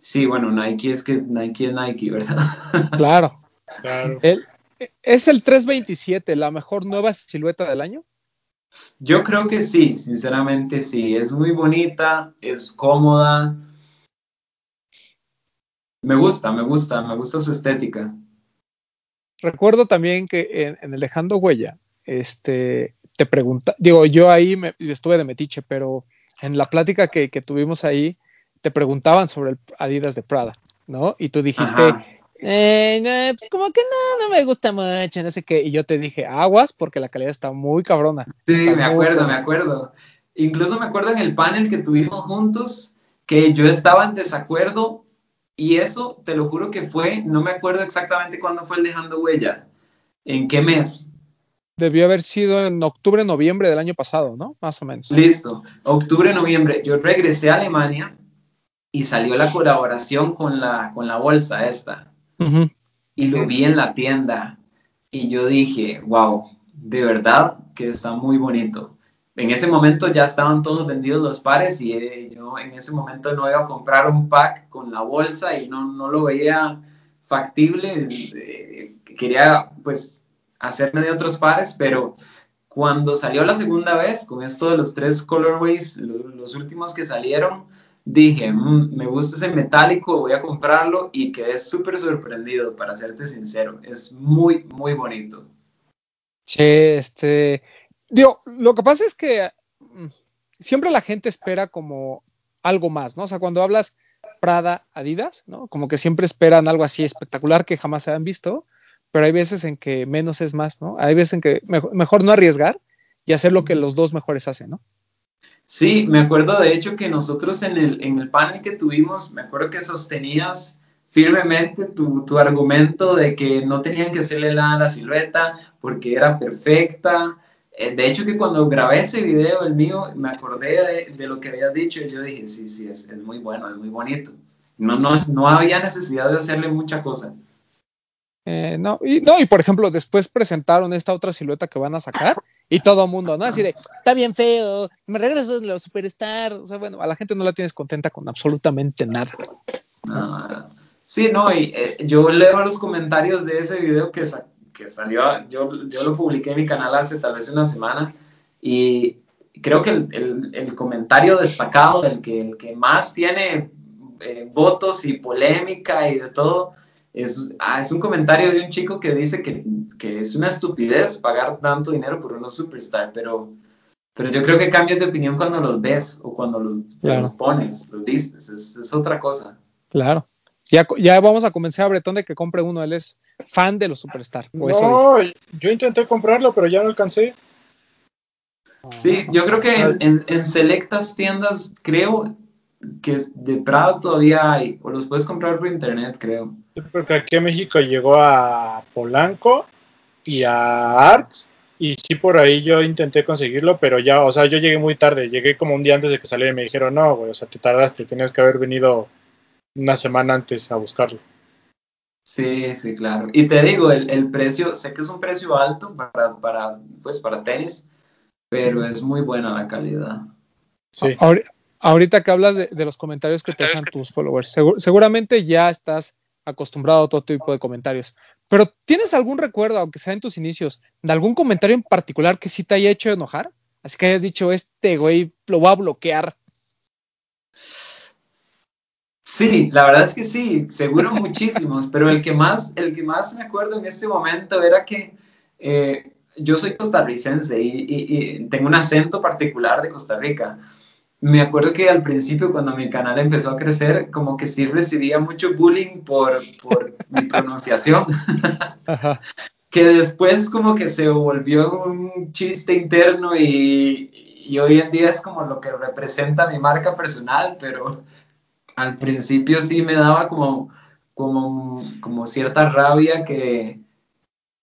S3: sí, bueno, Nike es que Nike es Nike, ¿verdad?
S2: Claro.
S4: Claro.
S2: El- ¿Es el 327 la mejor nueva silueta del año?
S3: Yo creo que sí, sinceramente sí. Es muy bonita, es cómoda. Me gusta, me gusta, me gusta su estética.
S2: Recuerdo también que en, en el Dejando Huella, este, te pregunta, digo, yo ahí me, estuve de metiche, pero en la plática que, que, tuvimos ahí, te preguntaban sobre el Adidas de Prada, ¿no? Y tú dijiste, eh, no, pues como que no, no me gusta mucho, no sé qué. Y yo te dije, aguas, porque la calidad está muy cabrona.
S3: Sí, me acuerdo, me acuerdo. Incluso me acuerdo en el panel que tuvimos juntos, que yo estaba en desacuerdo y eso, te lo juro que fue, no me acuerdo exactamente cuándo fue el dejando huella, en qué mes.
S2: Debió haber sido en octubre, noviembre del año pasado, ¿no? Más o menos.
S3: Listo, octubre, noviembre. Yo regresé a Alemania y salió la colaboración con la, con la bolsa esta. Y lo vi en la tienda y yo dije, wow, de verdad que está muy bonito en ese momento ya estaban todos vendidos los pares y eh, yo en ese momento no iba a comprar un pack con la bolsa y no, no lo veía factible. Eh, quería pues hacerme de otros pares, pero cuando salió la segunda vez con esto de los tres colorways, los últimos que salieron, dije, mmm, me gusta ese metálico, voy a comprarlo y quedé súper sorprendido, para serte sincero. Es muy, muy bonito.
S2: Che, este, Digo, lo que pasa es que mm, siempre la gente espera como algo más, ¿no? O sea, cuando hablas Prada, Adidas, ¿no? Como que siempre esperan algo así espectacular que jamás se han visto, pero hay veces en que menos es más, ¿no? Hay veces en que mejor, no arriesgar y hacer lo que los dos mejores hacen, ¿no?
S3: Sí, me acuerdo de hecho que nosotros en el, en el panel que tuvimos, me acuerdo que sostenías firmemente tu, tu argumento de que no tenían que hacerle nada a la silueta porque era perfecta, eh, de hecho que cuando grabé ese video, el mío, me acordé de, lo que habías dicho y yo dije, sí, sí, es, es, muy bueno, es muy bonito. No, no, no había necesidad de hacerle mucha cosa.
S2: Eh, no, y, no, y por ejemplo, después presentaron esta otra silueta que van a sacar y todo mundo, ¿no? Así de, está bien feo, me regreso de los superstar. O sea, bueno, a la gente no la tienes contenta con absolutamente nada.
S3: Sí, no, y eh, yo leo los comentarios de ese video que, que salió, yo, yo lo publiqué en mi canal hace tal vez una semana y creo que el, el, comentario destacado, el que, el que más tiene eh, votos y polémica y de todo, es, ah, es un comentario de un chico que dice que, que, es una estupidez pagar tanto dinero por unos superstar, pero, pero yo creo que cambias de opinión cuando los ves o cuando los, claro. los pones, los vistes, es, es otra cosa.
S2: Claro. Ya, ya vamos a convencer a Bretón de que compre uno. Él es fan de los Superstar.
S4: no, eso yo intenté comprarlo, pero ya no alcancé.
S3: Sí, yo creo que en, en, en, selectas tiendas, creo que de Prado todavía hay, o los puedes comprar por internet, creo.
S4: Porque aquí en México llegó a Polanco y a Arts, y sí por ahí yo intenté conseguirlo, pero ya, o sea, yo llegué muy tarde, llegué como un día antes de que saliera y me dijeron, no, güey, o sea, te tardaste, tenías que haber venido una semana antes a buscarlo.
S3: Sí, sí, claro. Y te digo, el, el, precio, sé que es un precio alto para, para, pues, para tenis, pero es muy buena la calidad.
S2: Sí. Ahorita que hablas de, de los comentarios que te dejan tus followers, segur, seguramente ya estás acostumbrado a todo tipo de comentarios. Pero ¿tienes algún recuerdo, aunque sea en tus inicios, de algún comentario en particular que sí te haya hecho enojar? Así que hayas dicho, este güey lo voy a bloquear.
S3: Sí, la verdad es que sí, seguro muchísimos, pero el que más, el que más me acuerdo en este momento era que eh, yo soy costarricense y, tengo un acento particular de Costa Rica. Me acuerdo que al principio, cuando mi canal empezó a crecer, como que sí recibía mucho bullying por, por mi pronunciación. que después como que se volvió un chiste interno y, y hoy en día es como lo que representa mi marca personal, pero al principio sí me daba como, como, como cierta rabia que,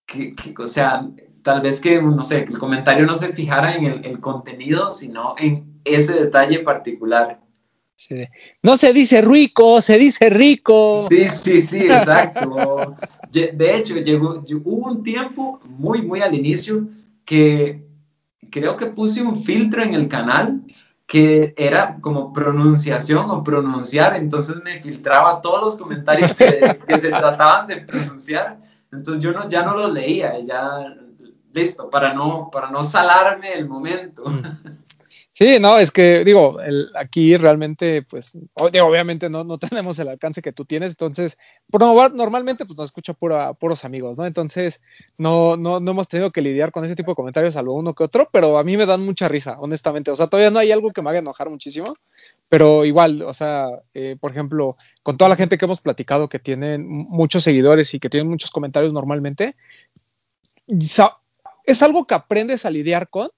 S3: que, que, o sea, tal vez que, no sé, que el comentario no se fijara en el, el contenido, sino en ese detalle particular.
S2: Sí. No se dice rico, se dice rico.
S3: Sí, sí, sí, exacto. De hecho, llegó, hubo un tiempo muy, muy al inicio que creo que puse un filtro en el canal que era como pronunciación o pronunciar, entonces me filtraba todos los comentarios que, que se trataban de pronunciar, entonces yo no, ya no los leía, ya listo, para no, para no salarme el momento.
S2: Sí, no, es que digo, el, aquí realmente, pues, obviamente no, no tenemos el alcance que tú tienes, entonces, normalmente, pues nos escucha pura, puros amigos, ¿no? Entonces, no, no, no hemos tenido que lidiar con ese tipo de comentarios, salvo uno que otro, pero a mí me dan mucha risa, honestamente. O sea, todavía no hay algo que me haga enojar muchísimo, pero igual, o sea, eh, por ejemplo, con toda la gente que hemos platicado que tienen muchos seguidores y que tienen muchos comentarios normalmente, es algo que aprendes a lidiar con,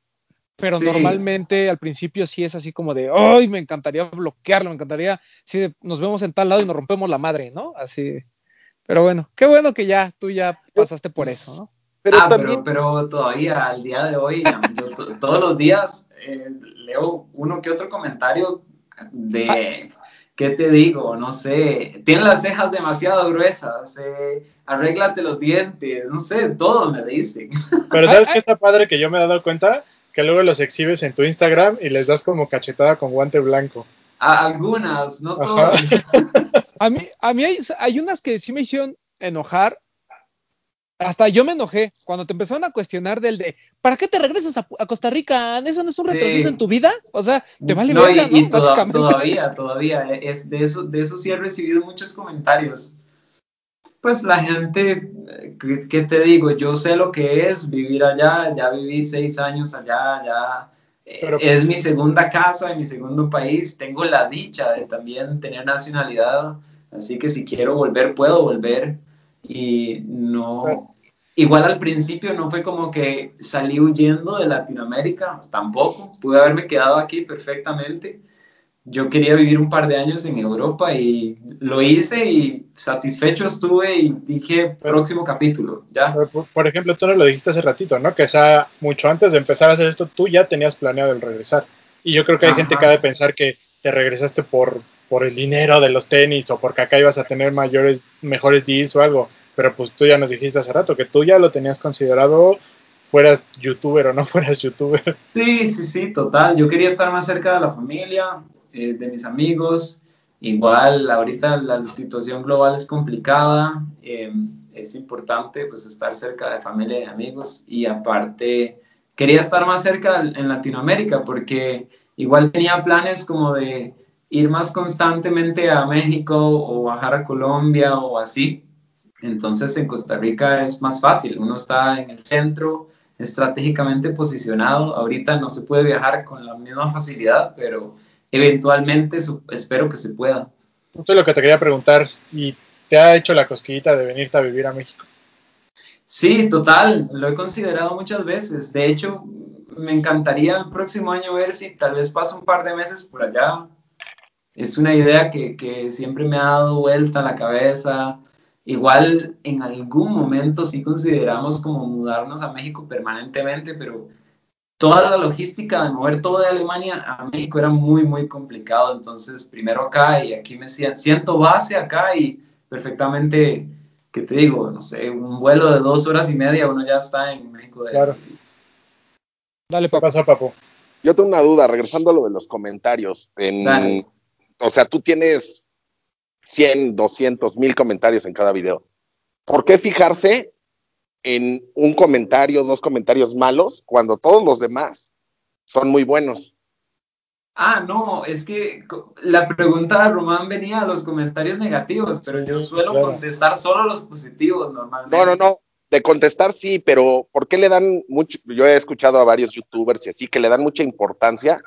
S2: pero
S3: Sí.
S2: normalmente al principio sí es así como de, ¡ay! Me encantaría bloquearlo, me encantaría, sí, de, nos vemos en tal lado y nos rompemos la madre, ¿no? Así. Pero bueno, qué bueno que ya tú ya pasaste por eso, ¿no?
S5: Pero
S3: ah,
S5: también,
S3: pero, pero todavía, al día de hoy, yo to- todos los días eh, leo uno que otro comentario de, ¿qué te digo? No sé, tienes las cejas demasiado gruesas, eh, arréglate los dientes, no sé, todo me dicen.
S4: Pero ¿sabes
S2: Ay,
S4: qué está padre que yo me he dado cuenta? Que luego los exhibes en tu Instagram y les das como cachetada con guante blanco.
S3: A algunas, no todas.
S2: A mí, a mí hay, hay unas que sí me hicieron enojar. Hasta yo me enojé cuando te empezaron a cuestionar del de ¿para qué te regresas a, a Costa Rica? ¿Eso no es un
S3: Sí.
S2: retroceso en tu vida? O sea, te vale
S3: No,
S2: verga,
S3: y,
S2: ¿no?
S3: y toda-
S2: Básicamente.
S3: todavía, todavía, es, de, eso, de eso sí he recibido muchos comentarios. Pues la gente, eh, ¿qué, te digo? Yo sé lo que es vivir allá, ya viví seis años allá, ya eh,
S4: Pero-
S3: es mi segunda casa, mi segundo país, tengo la dicha de también tener nacionalidad, así que si quiero volver, puedo volver. Y no, igual al principio no fue como que salí huyendo de Latinoamérica, tampoco, pude haberme quedado aquí perfectamente. Yo quería vivir un par de años en Europa y lo hice y satisfecho estuve y dije próximo capítulo, ya.
S4: Por, ejemplo, tú nos lo dijiste hace ratito, ¿no? Que sea, mucho antes de empezar a hacer esto, tú ya tenías planeado el regresar. Y yo creo que hay
S3: Ajá.
S4: gente que ha de pensar que te regresaste por, por el dinero de los tenis o porque acá ibas a tener mayores, mejores deals o algo. Pero pues tú ya nos dijiste hace rato que tú ya lo tenías considerado, fueras youtuber o no fueras youtuber.
S3: Sí, sí, sí, total. Yo quería estar más cerca de la familia, eh, de mis amigos. Igual, ahorita la situación global es complicada. eh, es importante pues estar cerca de familia y amigos. Y aparte, quería estar más cerca en Latinoamérica porque igual tenía planes como de ir más constantemente a México o bajar a Colombia o así. Entonces en Costa Rica es más fácil. Uno está en el centro estratégicamente posicionado. Ahorita no se puede viajar con la misma facilidad, pero eventualmente espero que se pueda.
S4: Esto es lo que te quería preguntar. ¿Y te ha hecho la cosquillita de venirte a vivir a México?
S3: Sí, total, lo he considerado muchas veces. De hecho, me encantaría el próximo año ver si tal vez paso un par de meses por allá. Es una idea que, que siempre me ha dado vuelta a la cabeza. Igual en algún momento sí consideramos como mudarnos a México permanentemente, pero toda la logística de mover todo de Alemania a México era muy, muy complicado. Entonces, primero acá y aquí me siento, siento base acá y perfectamente, ¿qué te digo? No sé, un vuelo de dos horas y media, uno ya está en México. De
S4: Claro.
S2: Dale,
S4: ¿Qué
S2: papá.
S5: yo tengo una duda, regresando a lo de los comentarios. En,
S3: Dale.
S5: O sea, tú tienes 100, 200, mil comentarios en cada video. ¿Por qué fijarse en un comentario, dos comentarios malos, cuando todos los demás son muy buenos?
S3: Ah, no, es que la pregunta de Román venía a los comentarios negativos, pero yo suelo
S4: claro.
S3: contestar solo los positivos normalmente.
S5: No, no, no. De contestar sí, pero ¿por qué le dan mucho? Yo he escuchado a varios youtubers y así que le dan mucha importancia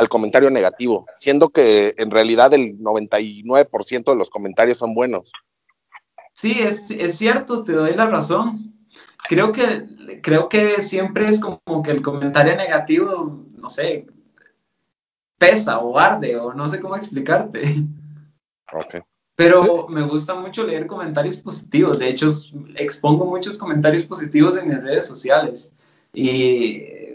S5: al comentario negativo, siendo que en realidad el 99% de los comentarios son buenos.
S3: Sí, es, es cierto, te doy la razón. Creo que, creo que siempre es como que el comentario negativo, no sé, pesa o arde o no sé cómo explicarte.
S5: Ok.
S3: Pero me gusta mucho leer comentarios positivos. De hecho, expongo muchos comentarios positivos en mis redes sociales. Y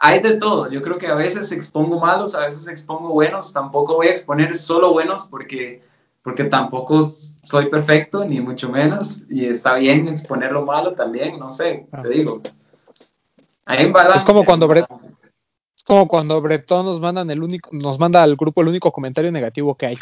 S3: hay de todo. Yo creo que a veces expongo malos, a veces expongo buenos. Tampoco voy a exponer solo buenos porque, porque tampoco soy perfecto, ni mucho menos. Y está bien exponer lo malo también, no sé,
S2: Ah.
S3: te digo. Hay un balance.
S2: Es como cuando Brett-
S3: balance.
S2: Es como cuando Bretón nos mandan el único, nos manda al grupo el único comentario negativo que hay.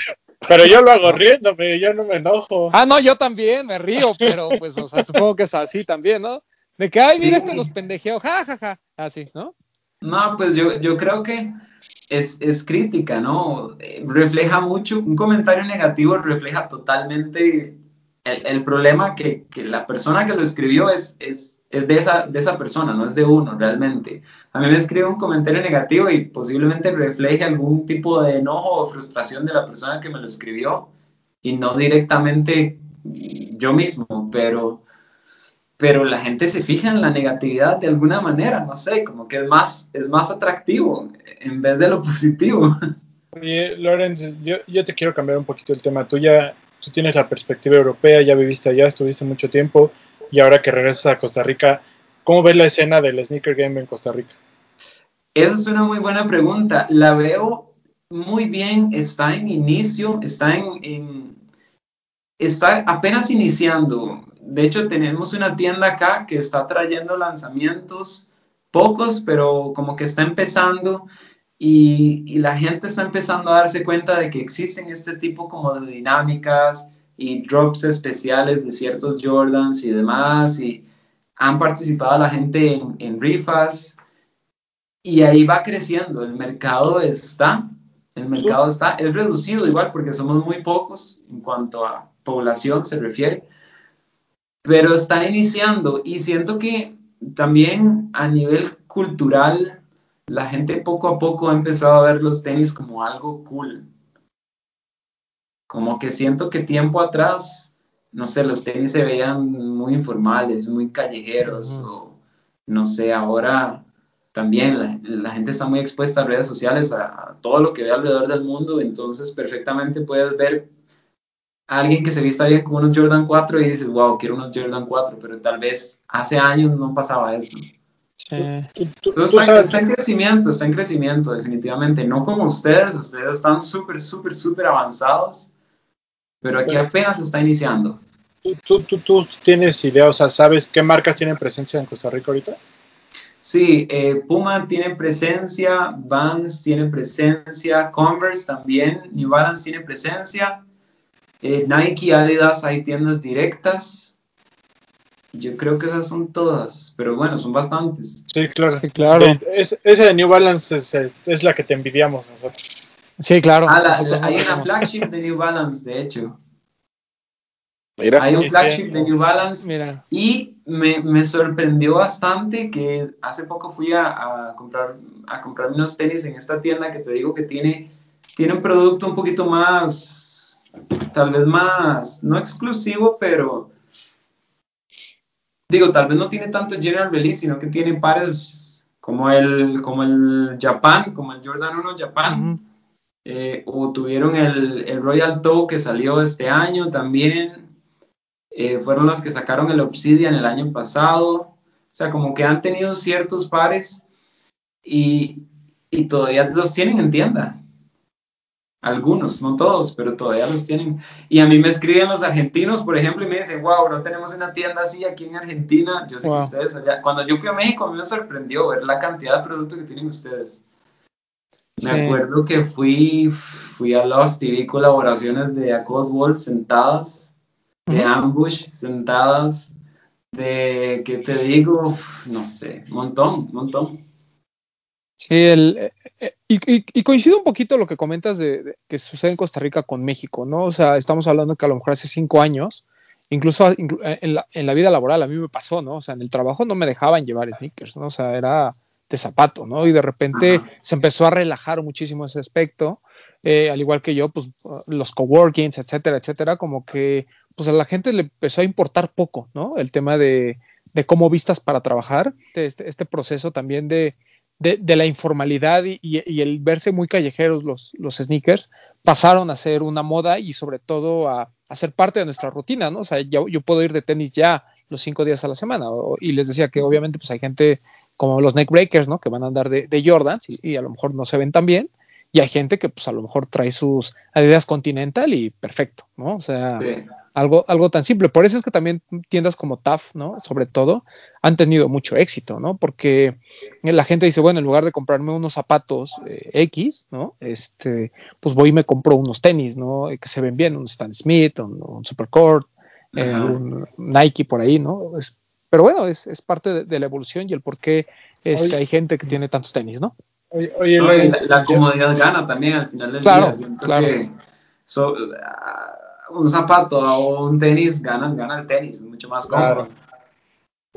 S4: Pero yo lo hago riéndome, yo no me enojo.
S2: Ah, no, yo también me río, pero pues, o sea, supongo que es así también, ¿no? De que, ay, mira,
S3: Sí.
S2: este nos pendejeó, ja, ja, ja. Así, ¿no?
S3: No, pues yo, yo creo que es, es crítica, ¿no? Eh, refleja mucho, un comentario negativo refleja totalmente el, el problema que, que, la persona que lo escribió es, es, es de, esa, de esa persona, no es de uno realmente. A mí me escribe un comentario negativo y posiblemente refleje algún tipo de enojo o frustración de la persona que me lo escribió y no directamente yo mismo, pero pero la gente se fija en la negatividad de alguna manera, no sé, como que es más, es más atractivo en vez de lo positivo.
S4: Oye, Lorenz, yo, yo te quiero cambiar un poquito el tema. Tú ya tú tienes la perspectiva europea, ya viviste allá, estuviste mucho tiempo y ahora que regresas a Costa Rica, ¿cómo ves la escena del sneaker game en Costa Rica?
S3: Esa es una muy buena pregunta. La veo muy bien, está en inicio, está en, en está apenas iniciando de hecho, tenemos una tienda acá que está trayendo lanzamientos, pocos, pero como que está empezando y, la gente está empezando a darse cuenta de que existen este tipo como de dinámicas y drops especiales de ciertos Jordans y demás, y han participado la gente en, en rifas y ahí va creciendo, el mercado está, el mercado está, es reducido igual porque somos muy pocos en cuanto a población se refiere, pero está iniciando y siento que también a nivel cultural la gente poco a poco ha empezado a ver los tenis como algo cool. Como que siento que tiempo atrás, no sé, los tenis se veían muy informales, muy callejeros, uh -huh. o no sé, ahora también la, la, gente está muy expuesta a redes sociales, a, a todo lo que ve alrededor del mundo, entonces perfectamente puedes ver alguien que se vista bien con unos Jordan 4 y dices, wow, quiero unos Jordan 4, pero tal vez hace años no pasaba eso.
S2: Sí.
S3: Entonces está, está, en crecimiento, está en crecimiento, definitivamente. No como ustedes, ustedes están súper, súper, súper avanzados, pero aquí apenas está iniciando.
S4: ¿Tú, tú, tú tienes idea, o sea, sabes qué marcas tienen presencia en Costa Rica ahorita?
S3: Sí, eh, Puma tiene presencia, Vans tiene presencia, Converse también, New Balance tiene presencia. Eh, Nike, Adidas, hay tiendas directas. Yo creo que esas son todas, pero bueno, son bastantes.
S4: Sí, claro.
S2: Sí, claro.
S4: Es, esa de New Balance es, la que te envidiamos nosotros.
S2: Sí, claro.
S3: Ah, la, la, hay una flagship de New Balance, de hecho.
S5: Mira,
S3: hay un flagship
S4: sí.
S3: de New Balance
S2: Mira.
S3: y me, me, sorprendió bastante que hace poco fui a, a, comprar a comprar unos tenis en esta tienda que te digo que tiene, tiene un producto un poquito más, tal vez más, no exclusivo, pero digo, tal vez no tiene tanto general release, sino que tiene pares como el, como el Japan, como el Jordan 1 Japan. Eh, o tuvieron el, el Royal Toe que salió este año también. Eh, fueron los que sacaron el Obsidian el año pasado. O sea, como que han tenido ciertos pares y, y todavía los tienen en tienda. Algunos, no todos, pero todavía los tienen. Y a mí me escriben los argentinos, por ejemplo, y me dicen, wow, no tenemos una tienda así aquí en Argentina. Yo sé
S2: Wow.
S3: que ustedes allá, cuando yo fui a México, a mí me sorprendió ver la cantidad de productos que tienen ustedes. Me
S2: Sí.
S3: acuerdo que fui, fui a Lost y vi colaboraciones de A Cold Wall sentadas, de. Ambush sentadas, de, ¿qué te digo? No sé, un montón, un montón.
S2: El, eh, eh, y, y- y coincido un poquito lo que comentas de, de que sucede en Costa Rica con México, ¿no? O sea, estamos hablando que a lo mejor hace cinco años, incluso a- inclu- eh, en la, en la vida laboral a mí me pasó, ¿no? O sea, en el trabajo no me dejaban llevar sneakers, ¿no? O sea, era de zapato, ¿no? Y de repente
S3: Ajá.
S2: se empezó a relajar muchísimo ese aspecto, eh, al igual que yo, pues los coworkings, etcétera, etcétera, como que pues a la gente le empezó a importar poco, ¿no? El tema de, de cómo vistas para trabajar, este, este proceso también de, de, de la informalidad y, el verse muy callejeros los, los sneakers pasaron a ser una moda y sobre todo a, a ser parte de nuestra rutina, ¿no? O sea, yo, puedo ir de tenis ya los cinco días a la semana o- y les decía que obviamente pues hay gente como los neckbreakers, ¿no? Que van a andar de, de Jordans y a lo mejor no se ven tan bien y hay gente que pues a lo mejor trae sus Adidas Continental y perfecto, ¿no? O sea,
S3: Sí.
S2: algo, algo tan simple. Por eso es que también tiendas como TAF, ¿no? Sobre todo, han tenido mucho éxito, ¿no? Porque la gente dice, bueno, en lugar de comprarme unos zapatos eh, X, ¿no? Este, pues voy y me compro unos tenis, ¿no? Que se ven bien, un Stan Smith, un, un Supercord, eh, un Nike por ahí, ¿no? Es- pero bueno, es, es parte de, de, la evolución y el por qué este, hay gente que tiene tantos tenis, ¿no?
S4: Oye, oye,
S3: No, la, la comodidad gana también al final del
S2: Claro,
S3: día.
S2: Claro.
S3: que so- ah, un zapato o un tenis gana, gana el tenis, es mucho más cómodo.
S4: Claro.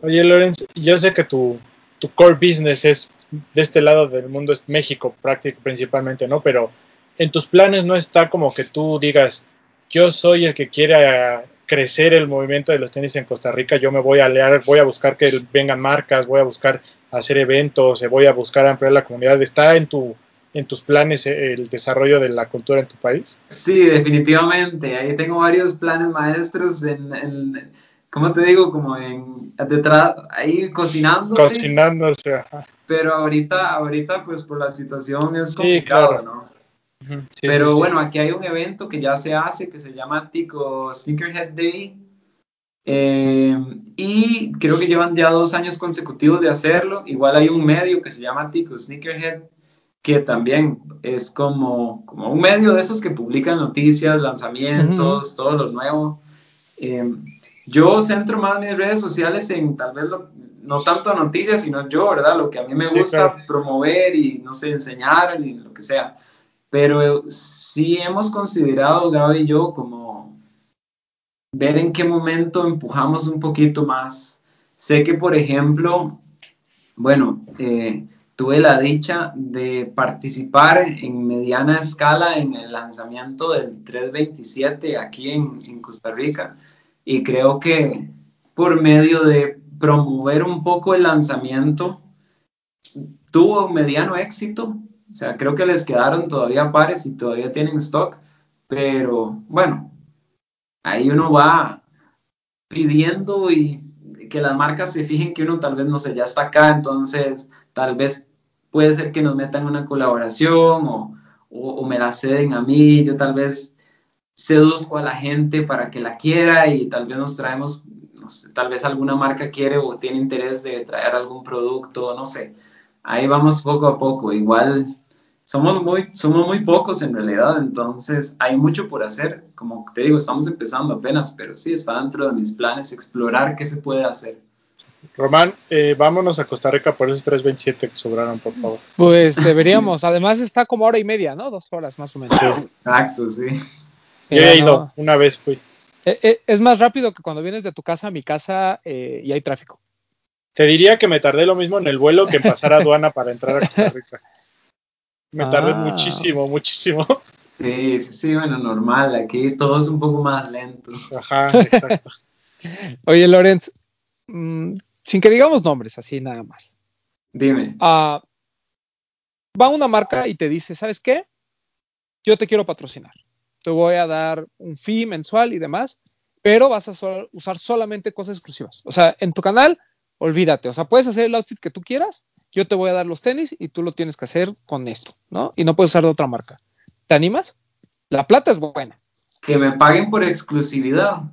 S4: Oye, Lorenz, yo sé que tu, tu core business es de este lado del mundo, es México prácticamente principalmente, ¿no? Pero en tus planes no está como que tú digas, yo soy el que quiere crecer el movimiento de los tenis en Costa Rica, yo me voy a leer, voy a buscar que vengan marcas, voy a buscar hacer eventos, eh, voy a buscar ampliar la comunidad. ¿Está en tu en tus planes eh, el desarrollo de la cultura en tu país?
S3: Sí, definitivamente. Ahí tengo varios planes maestros en, en ¿cómo te digo? Como en detrás, ahí cocinándose.
S4: Cocinándose. ajá.
S3: Pero ahorita, ahorita, pues por la situación es
S4: Sí,
S3: complicado,
S4: claro.
S3: ¿no?
S4: Sí,
S3: Pero
S4: sí, sí.
S3: bueno, aquí hay un evento que ya se hace que se llama Tico Sneakerhead Day. Eh, y creo que llevan ya dos años consecutivos de hacerlo. Igual hay un medio que se llama Tico Sneakerhead, que también es como, como un medio de esos que publican noticias, lanzamientos, todo lo nuevo. Eh, yo centro más mis redes sociales en tal vez lo- no tanto noticias, sino yo, ¿verdad? Lo que a mí me
S4: Sí,
S3: gusta
S4: claro.
S3: promover y, no sé, enseñar y lo que sea. Pero sí hemos considerado, Gaby y yo, como ver en qué momento empujamos un poquito más. Sé que, por ejemplo, bueno, eh, tuve la dicha de participar en mediana escala en el lanzamiento del 327 aquí en, en Costa Rica y creo que por medio de promover un poco el lanzamiento tuvo un mediano éxito. O sea, creo que les quedaron todavía pares y todavía tienen stock, pero bueno, ahí uno va pidiendo y que las marcas se fijen que uno tal vez no sé, ya está acá, entonces tal vez puede ser que nos metan una colaboración o, o, me la ceden a mí, yo tal vez seduzco a la gente para que la quiera y tal vez nos traemos, tal vez alguna marca quiere o tiene interés de traer algún producto, no sé. Ahí vamos poco a poco. Igual somos muy, somos muy pocos en realidad, entonces hay mucho por hacer. Como te digo, estamos empezando apenas, pero sí está dentro de mis planes explorar qué se puede hacer.
S4: Román, eh, vámonos a Costa Rica por esos 327 que sobraron, por favor.
S2: Pues deberíamos. Además está como hora y media, ¿no? Dos horas más o menos.
S3: Exacto, sí.
S4: Yo
S2: Ya
S4: he ido,
S2: no.
S4: una vez fui.
S2: Eh, eh, es más rápido que cuando vienes de tu casa a mi casa eh, y hay tráfico.
S4: Te diría que me tardé lo mismo en el vuelo que en pasar aduana para entrar a Costa Rica. Me tardé
S2: Ah.
S4: muchísimo, muchísimo.
S3: Sí, sí, sí, bueno, normal. Aquí todo es un poco más lento.
S4: Ajá, exacto.
S2: Oye, Lorenz, mm, sin que digamos nombres, así nada más.
S3: Dime.
S2: Ah, va una marca y te dice, ¿sabes qué? Yo te quiero patrocinar. Te voy a dar un fee mensual y demás, pero vas a usar solamente cosas exclusivas. O sea, en tu canal, olvídate. O sea, puedes hacer el outfit que tú quieras, yo te voy a dar los tenis y tú lo tienes que hacer con esto, ¿no? Y no puedes usar de otra marca. ¿Te animas? La plata es buena.
S3: Que me paguen por exclusividad.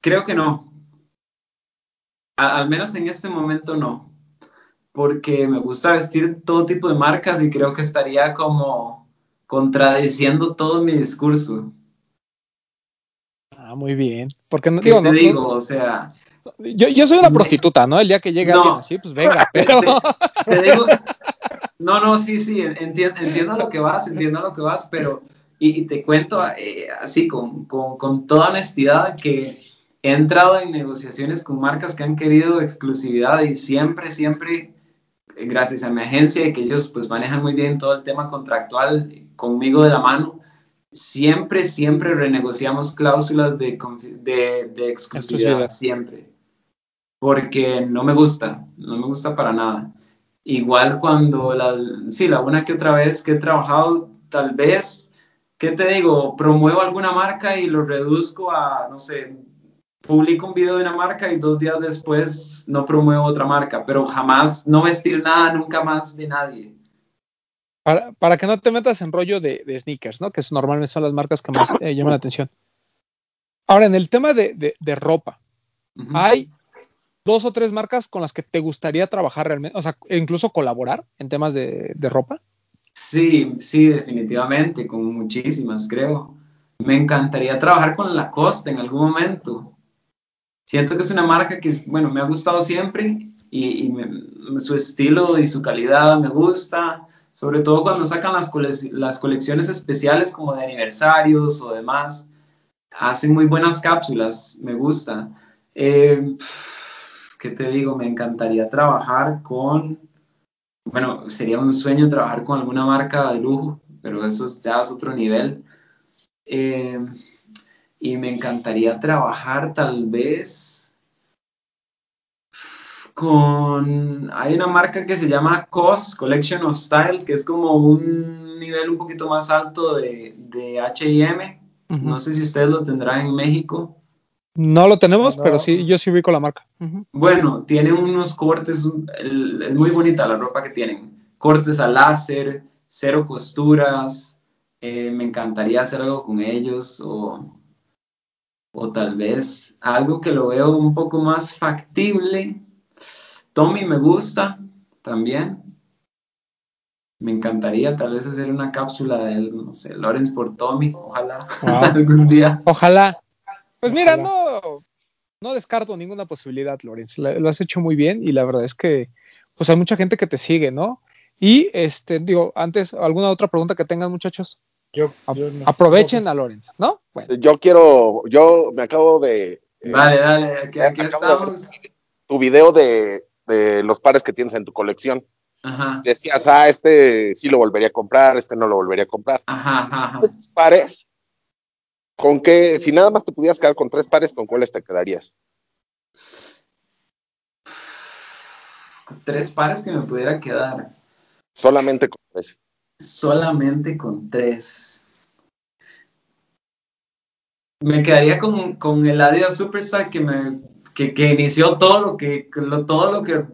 S3: Creo que no. A- al menos en este momento no. Porque me gusta vestir todo tipo de marcas y creo que estaría como contradiciendo todo mi discurso.
S2: Ah, muy bien. Porque no,
S3: ¿Qué
S2: digo,
S3: te
S2: no- no-
S3: digo? O sea,
S2: yo, yo soy una prostituta, ¿no? El día que alguien así, pues venga, pero.
S3: te digo, no, no, sí, sí, entiendo, entiendo lo que vas, entiendo lo que vas, pero, y, y te cuento eh, así con, con, con toda honestidad que he entrado en negociaciones con marcas que han querido exclusividad y siempre, siempre, eh, gracias a mi agencia que ellos pues manejan muy bien todo el tema contractual conmigo de la mano, siempre, siempre renegociamos cláusulas de, Exclusividad. siempre porque no me gusta, no me gusta para nada. Igual cuando, la, sí, la una que otra vez que he trabajado, tal vez, ¿qué te digo? Promuevo alguna marca y lo reduzco a, no sé, publico un video de una marca y dos días después no promuevo otra marca, pero jamás, no vestir nada nunca más de nadie.
S2: Para, para que no te metas en rollo de, de sneakers, ¿no? Que es- normalmente son las marcas que más eh, llaman la atención. Ahora, en el tema de, de- de ropa,
S3: Ujú.
S2: hay dos o tres marcas con las que te gustaría trabajar realmente, o sea, e incluso colaborar en temas de, de ropa.
S3: Sí, sí, definitivamente, con muchísimas, creo. Me encantaría trabajar con Lacoste en algún momento. Siento que es una marca que, bueno, me ha gustado siempre y, y me, su estilo y su calidad me gusta, sobre todo cuando sacan las, las colecciones especiales como de aniversarios o demás. Hacen muy buenas cápsulas, me gusta. Eh, ¿Qué te digo? Me encantaría trabajar con, bueno, sería un sueño trabajar con alguna marca de lujo, pero eso ya es otro nivel. Eh, y me encantaría trabajar tal vez con, hay una marca que se llama COS, Collection of Style, que es como un nivel un poquito más alto de, de H&M. Uh -huh. No sé si ustedes lo tendrán en México.
S2: No lo tenemos, no. pero sí, yo sí ubico la marca. Uh -huh.
S3: Bueno, tienen unos cortes, es muy bonita la ropa que tienen. Cortes a láser, cero costuras. Eh, me encantaría hacer algo con ellos o, o tal vez algo que lo veo un poco más factible. Tommy me gusta también. Me encantaría tal vez hacer una cápsula de él, no sé, Lawrence por Tommy, ojalá wow. algún día.
S2: Ojalá. Pues mira, no, no descarto ninguna posibilidad, Lawrence. Lo has hecho muy bien y la verdad es que pues hay mucha gente que te sigue, ¿no? Y este, digo, antes, ¿alguna otra pregunta que tengan, muchachos?
S4: Yo, yo no.
S2: Aprovechen a Lawrence, ¿no?
S5: Bueno. Yo quiero, yo me acabo de.
S3: Eh, vale, dale, aquí, aquí estamos.
S5: Tu video de, de, los pares que tienes en tu colección.
S3: Ajá.
S5: Decías, ah, este sí lo volvería a comprar, este no lo volvería a comprar.
S3: Ajá, ajá.
S5: Estos pares, ¿con qué, si nada más te pudieras quedar con tres pares, ¿con cuáles te quedarías?
S3: Tres pares que me pudiera quedar.
S5: Solamente con tres.
S3: Solamente con tres. Me quedaría con, con el Adidas Superstar que me que, que inició todo lo que lo, todo lo que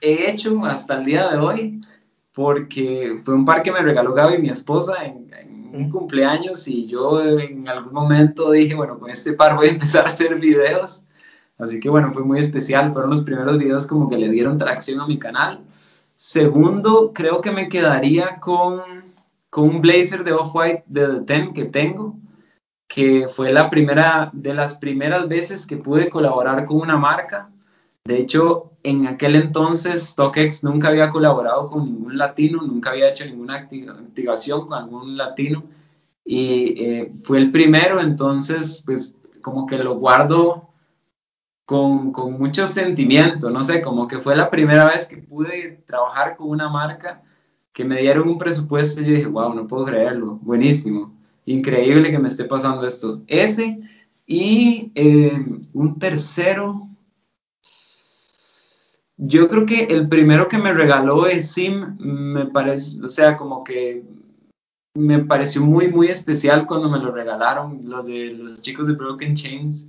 S3: he hecho hasta el día de hoy porque fue un par que me regaló Gaby, mi esposa, en, en, un cumpleaños y yo en algún momento dije, bueno, con este par voy a empezar a hacer videos. Así que bueno, fue muy especial, fueron los primeros videos como que le dieron tracción a mi canal. Segundo, creo que me quedaría con, con un blazer de Off-White de The Ten que tengo, que fue la primera de las primeras veces que pude colaborar con una marca. De hecho, en aquel entonces StockX nunca había colaborado con ningún latino, nunca había hecho ninguna activación con algún latino y eh, fue el primero, entonces pues como que lo guardo con, con, mucho sentimiento, no sé, como que fue la primera vez que pude trabajar con una marca que me dieron un presupuesto y yo dije, wow, no puedo creerlo, buenísimo, increíble que me esté pasando esto. Ese y eh, un tercero, yo creo que el primero que me regaló es Sim, me parece, o sea, como que me pareció muy, muy especial cuando me lo regalaron los de los chicos de Broken Chains,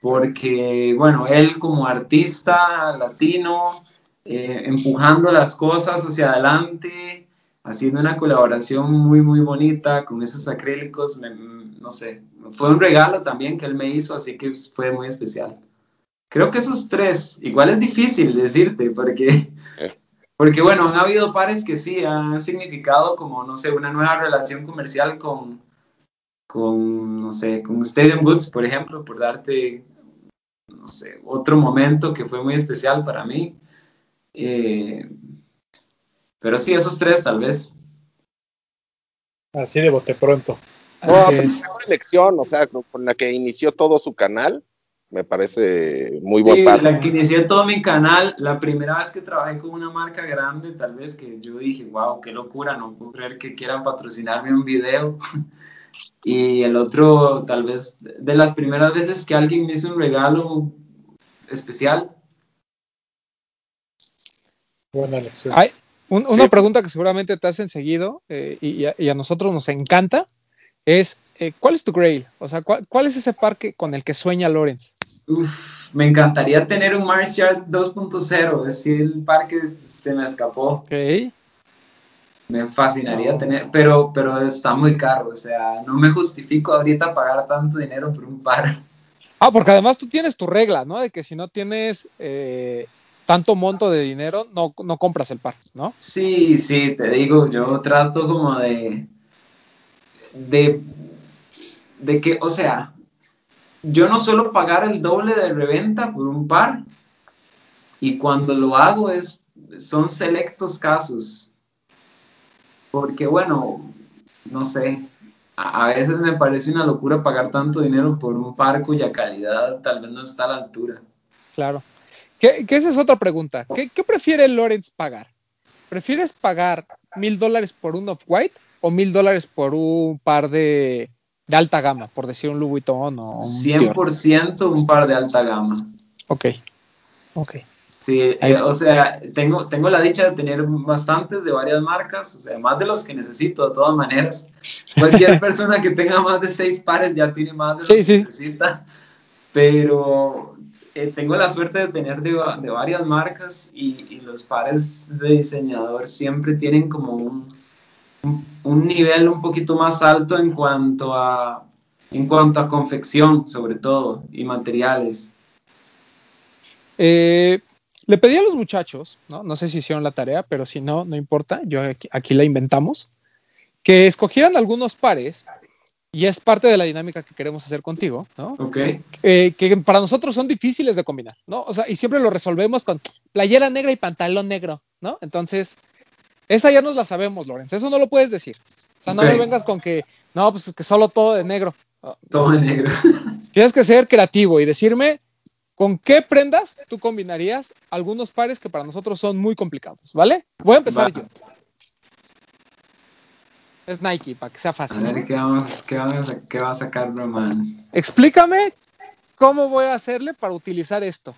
S3: porque, bueno, él como artista latino, eh, empujando las cosas hacia adelante, haciendo una colaboración muy, muy bonita con esos acrílicos, me, no sé, fue un regalo también que él me hizo, así que fue muy especial. Creo que esos tres, igual es difícil decirte, porque, porque bueno, han habido pares que sí han significado como, no sé, una nueva relación comercial con, con no sé, con Stadium Goods, por ejemplo, por darte, no sé, otro momento que fue muy especial para mí. Eh, pero sí, esos tres tal vez.
S4: Así de bote pronto.
S5: No, Así es. una elección, o sea, con la que inició todo su canal, me parece muy buen
S3: sí,
S5: paso.
S3: La que inicié todo mi canal, la primera vez que trabajé con una marca grande, tal vez que yo dije, wow, qué locura, no puedo creer que quieran patrocinarme un video. y el otro, tal vez, de las primeras veces que alguien me hizo un regalo especial.
S4: Buena elección.
S2: Hay un, una sí. pregunta que seguramente te hacen seguido eh, y, y, a, nosotros nos encanta es, eh, ¿cuál es tu grail? O sea, ¿cuál, ¿cuál, es ese parque con el que sueña Lorenz?
S3: Uf, me encantaría tener un Mars Yard 2.0, es decir, el parque se me escapó.
S2: Ok.
S3: Me fascinaría tener, pero, pero está muy caro, o sea, no me justifico ahorita pagar tanto dinero por un par.
S2: Ah, porque además tú tienes tu regla, ¿no? De que si no tienes eh, tanto monto de dinero, no, no compras el par, ¿no?
S3: Sí, sí, te digo, yo trato como de, de de que, o sea, yo no suelo pagar el doble de reventa por un par y cuando lo hago es, son selectos casos. Porque bueno, no sé, a, a veces me parece una locura pagar tanto dinero por un par cuya calidad tal vez no está a la altura.
S2: Claro. Que, que esa es otra pregunta. ¿Qué, qué prefiere Lorenz pagar? ¿Prefieres pagar mil dólares por un off-white o mil dólares por un par de, de alta gama, por decir un Louis Vuitton o un Dior?
S3: 100% un par de alta gama.
S2: Ok, ok.
S3: Sí, eh, o sea, tengo, tengo la dicha de tener bastantes de varias marcas, o sea, más de los que necesito de todas maneras. Cualquier persona que tenga más de seis pares ya tiene más de lo
S2: Sí,
S3: que
S2: sí.
S3: necesita, pero eh, tengo la suerte de tener de, va- de varias marcas y, los pares de diseñador siempre tienen como un, un, un nivel un poquito más alto en cuanto a, en cuanto a confección, sobre todo, y materiales.
S2: Eh, le pedí a los muchachos, ¿no? no sé si hicieron la tarea, pero si no, no importa, yo aquí, aquí la inventamos, que escogieran algunos pares, y es parte de la dinámica que queremos hacer contigo, ¿no?
S3: ¿Ok?
S2: Eh, que para nosotros son difíciles de combinar, ¿no? O sea, y siempre lo resolvemos con playera negra y pantalón negro, ¿no? Entonces, esa ya nos la sabemos, Lorenz, eso no lo puedes decir. O sea, no
S3: Ok.
S2: me vengas con que, no, pues es que solo todo de negro.
S3: Todo en negro.
S2: Tienes que ser creativo y decirme con qué prendas tú combinarías algunos pares que para nosotros son muy complicados, ¿vale? Voy a empezar
S3: Va.
S2: yo. Es Nike, para que sea
S3: A
S2: fácil.
S3: ver qué, vamos, qué, vamos a, qué va a sacar Roman.
S2: Explícame cómo voy a hacerle para utilizar esto.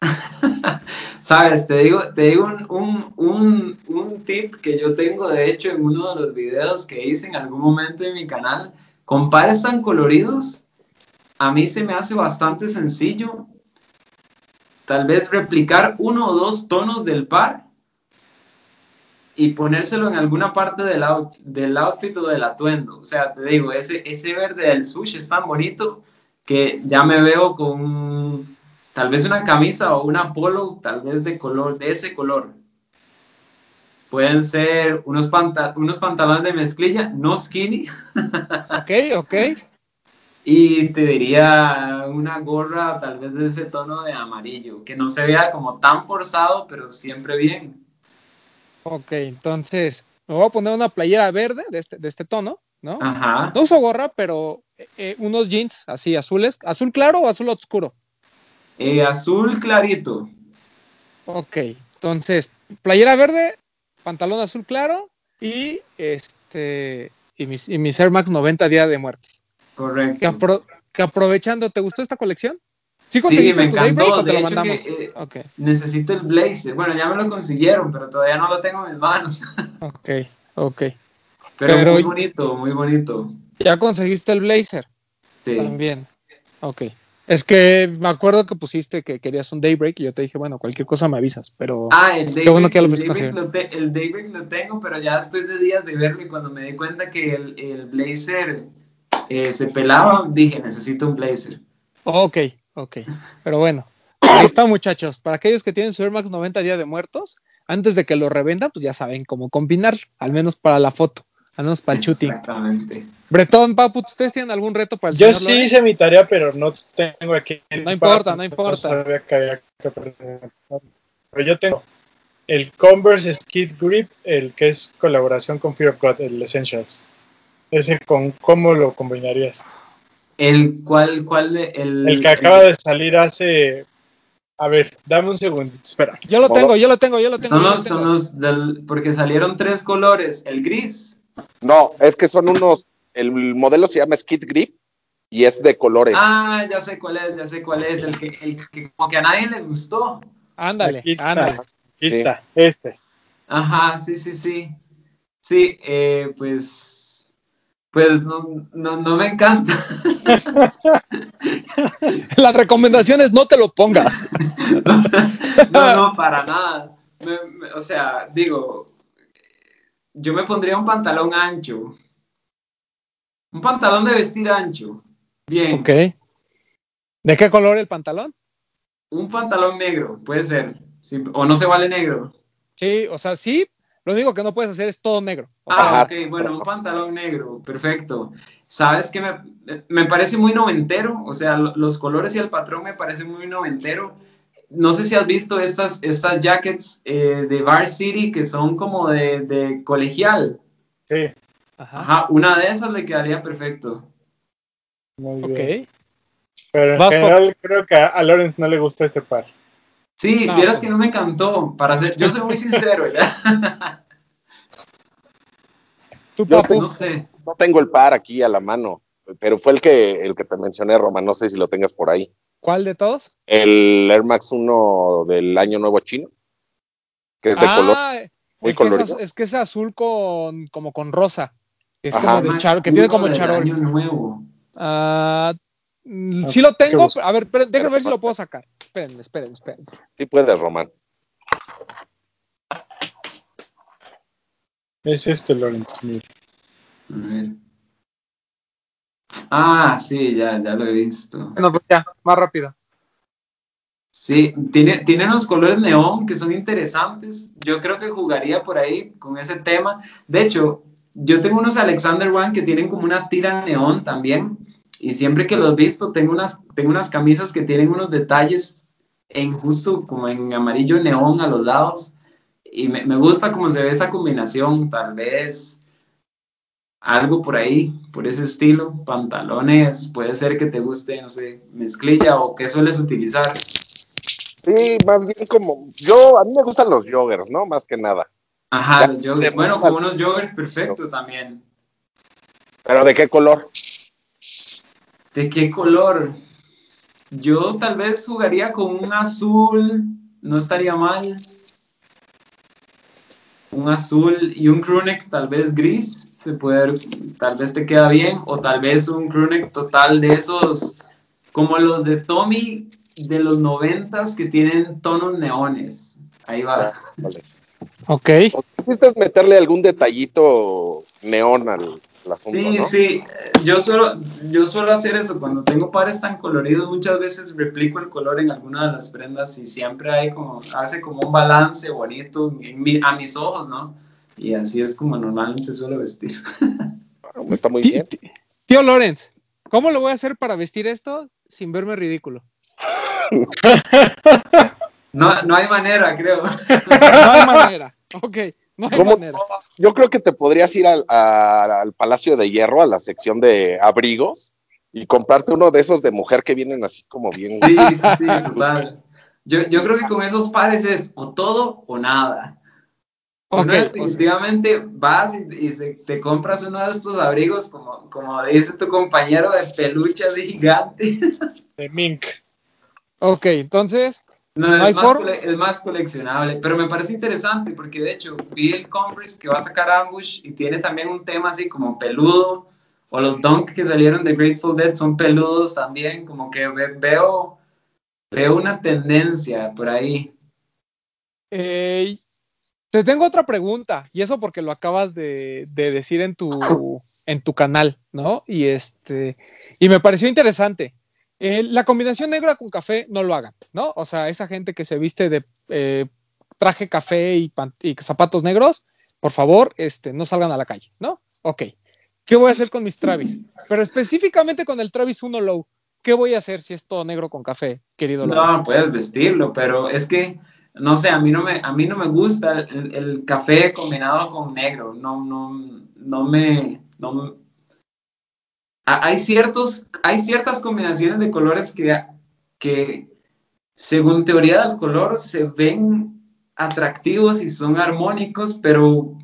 S3: Sabes, te digo, te digo un, un, un, un tip que yo tengo, de hecho, en uno de los videos que hice en algún momento en mi canal. Con pares tan coloridos, a mí se me hace bastante sencillo. Tal vez replicar uno o dos tonos del par y ponérselo en alguna parte del, out- del outfit o del atuendo. O sea, te digo, ese, ese verde del sushi es tan bonito que ya me veo con tal vez una camisa o una polo, tal vez de color, de ese color. Pueden ser unos, unos pantalones de mezclilla, no skinny,
S2: Ok, ok.
S3: y te diría una gorra tal vez de ese tono de amarillo, que no se vea como tan forzado, pero siempre bien.
S2: Ok, entonces me voy a poner una playera verde de este, de este tono, ¿no?
S3: Ajá.
S2: No uso gorra, pero eh, unos jeans así azules, azul claro o azul oscuro.
S3: Eh, azul clarito.
S2: Ok, entonces playera verde, pantalón azul claro y este y mis, y mis Air Max 90 día de muerte. Que,
S3: Correcto.
S2: apro- que aprovechando, ¿te gustó esta colección? ¿Sí
S3: Sí,
S2: conseguiste
S3: me
S2: tu
S3: encantó.
S2: Te
S3: De
S2: lo
S3: hecho, que, eh, necesito el blazer. Bueno, ya me lo consiguieron, pero todavía no lo tengo en mis manos.
S2: ok, ok.
S3: Pero,
S2: Pero-
S3: muy bonito, muy bonito.
S2: Ya conseguiste el blazer
S3: Sí.
S2: también. Ok. Es que me acuerdo que pusiste que querías un Daybreak y yo te dije, bueno, cualquier cosa me avisas, pero
S3: Ah, el Daybreak,
S2: bueno que ya lo
S3: el, Daybreak lo te- el Daybreak lo tengo, pero ya después de días de verlo y cuando me di cuenta que el, el blazer eh, se pelaba, dije, necesito un blazer.
S2: Ok, ok. Pero bueno, ahí está, muchachos. Para aquellos que tienen su Air Max 90 Día de Muertos, antes de que lo revendan, pues ya saben cómo combinar, al menos para la foto, al menos para el shooting.
S3: Exactamente.
S2: Bretón, Papu, ¿ustedes tienen algún reto para el
S4: Yo
S2: señor
S4: sí
S2: Lorenz?
S4: hice mi tarea, pero no tengo aquí. el
S2: No importa, no importa.
S4: sabía que había que presentar. Pero yo tengo el Converse Skid Grip, el que es colaboración con Fear of God, el Essentials. Ese con cómo lo combinarías.
S3: El cual, cual de, el,
S4: El que acaba de salir hace. A ver, dame un segundo, espera.
S2: Yo lo tengo, yo lo tengo, yo lo tengo.
S3: son los, son los del, porque salieron tres colores, el gris.
S5: No, es que son unos. El modelo se llama Skid Grip y es de colores.
S3: Ah, ya sé cuál es, ya sé cuál es, el que, el que como que a nadie le gustó.
S2: Ándale,
S4: Aquí está.
S2: ándale.
S4: Aquí
S5: Sí.
S4: está, este.
S3: Ajá, sí, sí, sí. Sí, eh, pues, pues no, no, no me encanta.
S2: La recomendación es no te lo pongas.
S3: No, no, para nada. Me- me- o sea, digo, yo me pondría un pantalón ancho. Un pantalón de vestir ancho. Bien.
S2: Ok. ¿De qué color el pantalón?
S3: Un pantalón negro, puede ser. Sí, o no se vale negro.
S2: Sí, o sea, sí, Lo único que no puedes hacer es todo negro. O
S3: Ah,
S2: sea,
S3: ok, bueno, un pantalón negro, perfecto. Sabes que me, me parece muy noventero, o sea, lo- los colores y el patrón me parece muy noventero. No sé si has visto estas, estas jackets eh, de Varsity que son como de, de colegial.
S4: Sí,
S2: ajá.
S3: Ajá, una de esas le quedaría perfecto.
S4: muy
S2: Ok.
S4: bien. Pero en
S2: Vas por-
S4: general creo que a, a Lawrence no le gusta este par.
S3: Sí,
S2: No,
S3: vieras que no me encantó, para ser, yo soy muy sincero, ¿ya?
S2: Tú,
S5: Yo
S2: papu.
S3: No sé.
S5: No tengo el par aquí a la mano, pero fue el que, el que te mencioné, Roma. No sé si lo tengas por ahí.
S2: ¿Cuál de todos?
S5: El Air Max 1 del Año Nuevo Chino, que es de color
S2: ah,
S5: muy
S2: el que es,
S5: colorido.
S2: es que es azul con como con rosa. Es
S5: Ajá.
S2: como de char- que tiene como charol.
S3: Año nuevo.
S2: Ah,
S4: Ah,
S2: sí lo tengo. A ver, déjenme ver si lo puedo sacar. Esperen, esperen, esperen.
S5: Sí puedes, Román.
S4: Es este Lawrence, mira.
S3: A ver. Ah, sí, ya, ya lo he visto.
S2: Bueno, pues ya, más rápido.
S3: Sí, tiene, tiene unos colores neón que son interesantes. Yo creo que jugaría por ahí con ese tema. De hecho, yo tengo unos Alexander One que tienen como una tira neón también. Y siempre que los he visto, tengo unas, tengo unas camisas que tienen unos detalles en justo como en amarillo neón a los lados. Y me, me gusta cómo se ve esa combinación. Tal vez algo por ahí, por ese estilo. Pantalones, puede ser que te guste, no sé, mezclilla o qué sueles utilizar.
S5: Sí, más bien como. Yo, a mí me gustan los joggers, ¿no? Más que nada.
S3: Ajá,
S5: Ya,
S3: los joggers. Bueno, con unos joggers perfecto también.
S5: ¿Pero de qué color?
S3: ¿De qué color? Yo tal vez jugaría con un azul, no estaría mal. Un azul y un crewneck tal vez gris, se puede, tal vez te queda bien, o tal vez un crewneck total de esos, como los de Tommy de los noventas que tienen tonos neones. Ahí va.
S5: Vale.
S2: Ok.
S5: Quisiste meterle algún detallito neón al, asunto,
S3: Sí,
S5: ¿no?
S3: sí, yo suelo, yo suelo hacer eso, cuando tengo pares tan coloridos, muchas veces replico el color en alguna de las prendas y siempre hay como, hace como un balance bonito en mi- a mis ojos, ¿no? Y así es como normalmente suelo vestir.
S5: Bueno, está muy bien.
S2: tí- Tío Lorenz, ¿cómo lo voy a hacer para vestir esto sin verme ridículo?
S3: No, no hay manera, creo.
S2: No hay manera. Ok, no hay
S5: ¿Cómo?
S2: manera.
S5: Yo creo que te podrías ir al, a- al Palacio de Hierro, a la sección de abrigos, y comprarte uno de esos de mujer que vienen así como bien.
S3: Sí, sí, sí, total. Yo, yo creo que con esos pares es o todo o nada.
S2: Ok,
S3: Uno
S2: o sea,
S3: definitivamente vas y, y se- te compras uno de estos abrigos, como, como dice tu compañero de peluche así gigante.
S4: De Mink.
S2: ok, entonces,
S3: No, es, más es más coleccionable, pero me parece interesante porque de hecho vi el Converse que va a sacar Ambush y tiene también un tema así como peludo, o los Dunk que salieron de Grateful Dead son peludos también, como que ve- veo, veo una tendencia por ahí.
S2: eh, te tengo otra pregunta, y eso porque lo acabas de, de decir en tu, en tu canal, ¿no? Y este, y me pareció interesante. Eh, la combinación negra con café no lo hagan, ¿no? O sea, esa gente que se viste de eh, traje café y, zapatos negros, por favor, este, no salgan a la calle, ¿no? Ok. ¿Qué voy a hacer con mis Travis? Pero específicamente con el Travis 1 Low, ¿qué voy a hacer si es todo negro con café, querido
S3: No,
S2: Lorenzo?
S3: puedes vestirlo, pero es que, no sé, a mí no me, a mí no me gusta el, el café combinado con negro, no, no, no me, no Hay ciertos, hay ciertas combinaciones de colores que, que, según teoría del color, se ven atractivos y son armónicos, pero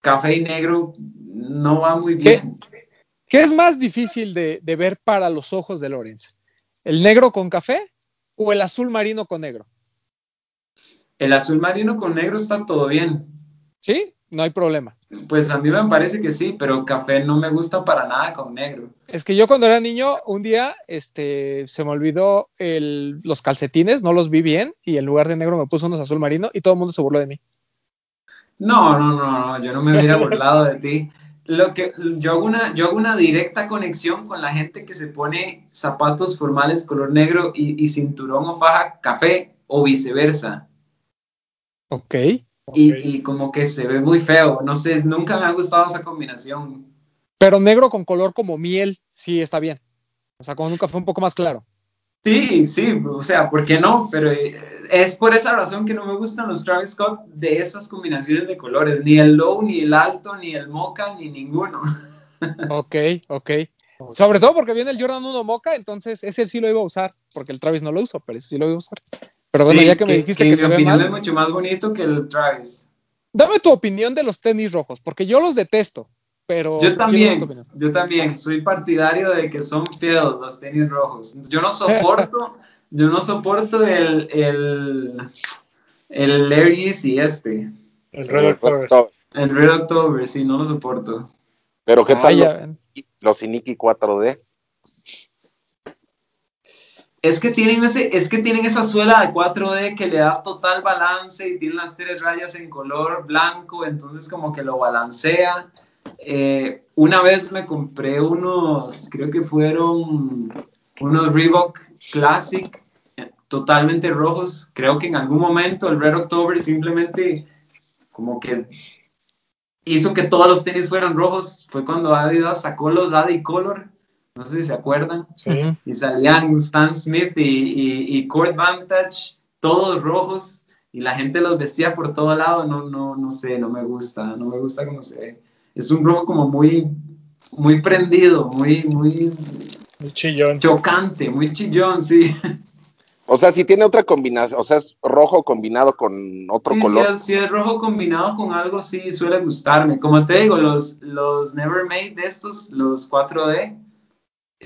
S3: café y negro no va muy bien.
S2: ¿Qué es más difícil de, de ver para los ojos de Lorenz? ¿El negro con café o el azul marino con negro?
S3: El azul marino con negro está todo bien.
S2: ¿Sí? No hay problema.
S3: Pues a mí me parece que sí, pero café no me gusta para nada con negro.
S2: Es que yo cuando era niño, un día este, se me olvidó el- los calcetines, no los vi bien y en lugar de negro me puse unos azul marino y todo el mundo se burló de mí.
S3: No, no, no, no, yo no me hubiera burlado de ti. Lo que yo hago una, yo hago una directa conexión con la gente que se pone zapatos formales color negro y, y cinturón o faja café o viceversa.
S2: Ok.
S3: Y, como que se ve muy feo. No sé, nunca me ha gustado esa combinación.
S2: Pero negro con color como miel, sí está bien. O sea, con un café un poco más claro.
S3: Sí, sí, o sea, ¿por qué no? Pero eh, es por esa razón que no me gustan los Travis Scott de esas combinaciones de colores, ni el low, ni el alto, ni el mocha, ni ninguno.
S2: Ok, ok. Sobre todo porque viene el Jordan 1 Mocha, entonces ese sí lo iba a usar, porque el Travis no lo uso, pero ese sí lo iba a usar. Pero bueno,
S3: Sí,
S2: ya que me dijiste que,
S3: en
S2: se
S3: mi
S2: ve
S3: opinión
S2: mal,
S3: es mucho más bonito que el Travis.
S2: dame tu opinión de los tenis rojos, porque yo los detesto, pero
S3: Yo también, yo también, soy partidario de que son feos los tenis rojos. Yo no soporto, yo no soporto el, el, el Air Yeezy este,
S4: El Red October.
S3: el Red October, sí, no lo soporto.
S5: Pero ¿qué
S2: Ah,
S5: tal
S2: ya
S5: los, los Iniki 4D?
S3: Es que tienen ese, es que tienen esa suela de 4D que le da total balance y tiene las tres rayas en color blanco, entonces como que lo balancea. Eh, una vez me compré unos, creo que fueron unos Reebok Classic, totalmente rojos. Creo que en algún momento el Red October simplemente como que hizo que todos los tenis fueran rojos. Fue cuando Adidas sacó los Daddy Color, no sé si se acuerdan
S4: Sí.
S3: Y salían Stan Smith y, y, y Court Vantage, todos rojos, y la gente los vestía por todo lado, no, no, no sé, no me gusta, no me gusta cómo se ve. Es un rojo como muy, muy prendido, muy, muy
S4: chillón.
S3: chocante, muy chillón, sí.
S5: O sea, si tiene otra combinación, o sea, es rojo combinado con otro
S3: Sí,
S5: color.
S3: Si es, si es rojo combinado con algo, sí, suele gustarme. Como te digo, los, los Never Made de estos, los 4D, eh,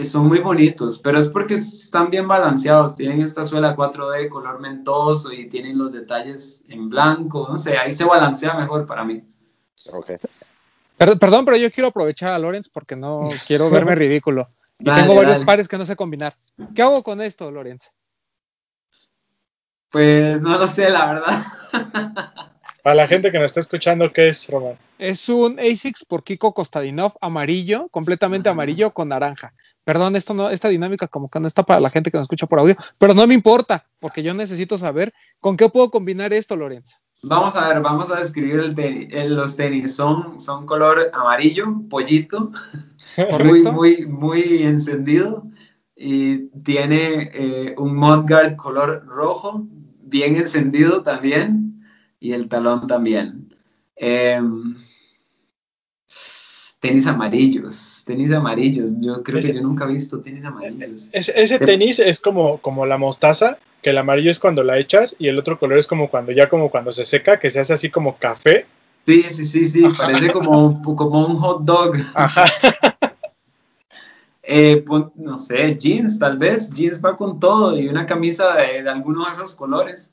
S3: son muy bonitos, pero es porque están bien balanceados. Tienen esta suela 4D color mentoso y tienen los detalles en blanco. No sé, ahí se balancea mejor para mí.
S5: Ok.
S2: Per- perdón, pero yo quiero aprovechar a Lorenz porque no quiero verme ridículo. Y
S3: Dale,
S2: tengo varios
S3: dale.
S2: pares que no sé combinar. ¿Qué hago con esto, Lorenz?
S3: Pues no lo sé, la verdad.
S4: Para la gente que nos está escuchando, ¿qué es, Román?
S2: Es un ASICS por Kiko Kostadinov amarillo, completamente amarillo con naranja. Perdón, esto no, esta dinámica como que no está para la gente que nos escucha por audio, pero no me importa, porque yo necesito saber con qué puedo combinar esto, Lorenz.
S3: Vamos a ver, vamos a describir el tenis- el- los tenis. Son, son color amarillo, pollito. muy, muy, muy encendido y tiene eh, un mudguard color rojo, bien encendido también, y el talón también. Em, tenis amarillos, tenis amarillos. Yo creo
S4: Ese-
S3: que yo nunca he visto tenis amarillos.
S4: Es- ese tenis es como, como la mostaza, que el amarillo es cuando la echas y el otro color es como cuando ya como cuando se seca, que se hace así como café.
S3: Sí, sí, sí, sí, parece como, como un hot dog.
S4: Ajá.
S3: Eh, pon- no sé, jeans tal vez, jeans va con todo y una camisa de, de alguno de esos colores.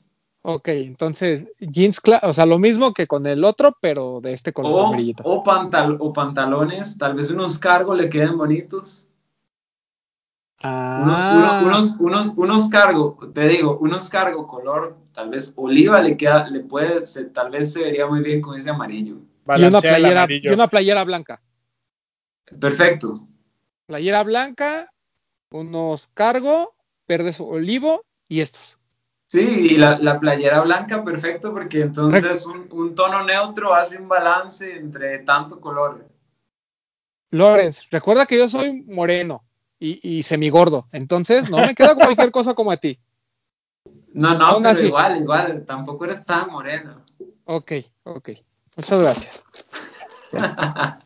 S2: Ok, entonces, jeans, o sea, lo mismo que con el otro, pero de este color
S3: O,
S2: amarillito.
S3: o, pantal- o pantalones, tal vez unos cargos le queden bonitos.
S2: Ah,
S3: uno- unos, unos, unos cargo, te digo, unos cargo color, tal vez oliva le queda, le puede, se- tal vez se vería muy bien con ese amarillo.
S2: y una playera, y una playera blanca.
S3: Perfecto.
S2: Playera blanca, unos cargo, verdes olivo y estos.
S3: Sí, y la, la playera blanca, perfecto, porque entonces un, un tono neutro hace un balance entre tanto color.
S2: Lorenz, recuerda que yo soy moreno y, y semigordo, entonces no me queda cualquier cosa como a ti.
S3: No, no,
S2: Aún
S3: pero
S2: así.
S3: igual, igual, tampoco eres tan moreno.
S2: Ok, ok. Muchas gracias.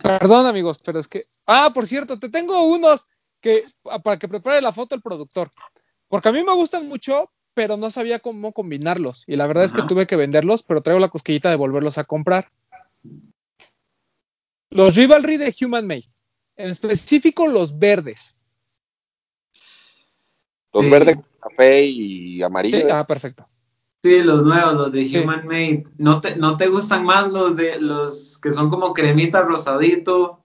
S2: Perdón, amigos, pero es que. Ah, por cierto, te tengo unos que para que prepare la foto el productor. Porque a mí me gustan mucho, pero no sabía cómo combinarlos. Y la verdad es que tuve que venderlos, pero traigo la cosquillita de volverlos a comprar. Los Rivalry de Human Made. En específico, los verdes.
S5: Los
S3: Sí.
S5: verdes, café y amarillo.
S2: Sí,
S5: ¿es?
S2: ah, perfecto.
S3: Sí, los nuevos, los de
S2: Sí.
S3: Human Made. ¿No te, ¿No te gustan más los de los que son como cremita rosadito?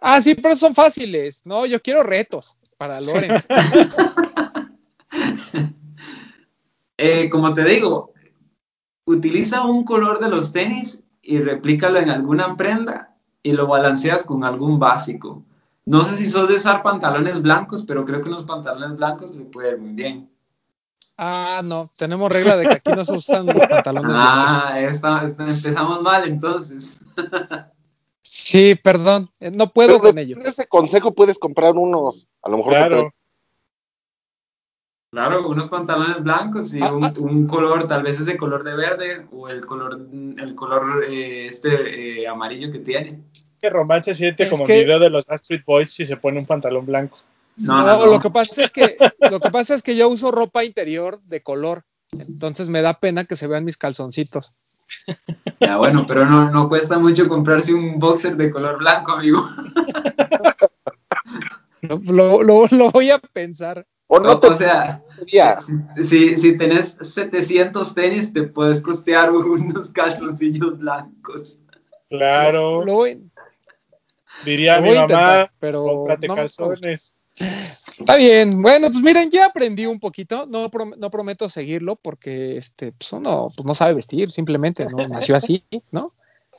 S2: Ah, sí, pero son fáciles. No, yo quiero retos para Lorenz.
S3: Eh, como te digo, utiliza un color de los tenis y replícalo en alguna prenda y lo balanceas con algún básico. No sé si sos de usar pantalones blancos, pero creo que unos pantalones blancos le puede ir muy bien.
S2: Ah, no, tenemos regla de que aquí no se usan los pantalones blancos.
S3: Ah, esta- esta- empezamos mal entonces.
S2: Sí, perdón, eh, no puedo
S5: Pero
S2: con
S5: de,
S2: ello.
S5: ese consejo puedes comprar unos. A lo mejor se
S4: Claro.
S3: Claro, unos pantalones blancos y
S2: Ah,
S3: un,
S2: ah.
S3: un color, tal vez ese color de verde o el color, el color eh, este eh, amarillo que tiene.
S4: Que romance siente
S2: Es
S4: como
S2: que-
S4: video de los Backstreet Boys si se pone un pantalón blanco.
S3: No,
S2: No,
S3: no, no.
S2: lo que pasa es que lo que pasa es que yo uso ropa interior de color, entonces me da pena que se vean mis calzoncitos.
S3: Ya, bueno, pero no, no cuesta mucho comprarse un boxer de color blanco, amigo.
S2: Lo, lo- lo- lo voy a pensar.
S5: O no te
S3: o sea, si, si, tenés 700 tenis, te puedes costear unos calzoncillos blancos.
S4: Claro,
S2: Lo voy,
S4: diría
S2: lo
S4: mi mamá,
S2: intentar, pero
S4: cómprate
S2: no
S4: calzones.
S2: Está bien, bueno, pues miren, ya aprendí un poquito, no, prom- no prometo seguirlo porque este, pues uno pues no sabe vestir, simplemente, ¿no? Nació así, ¿no?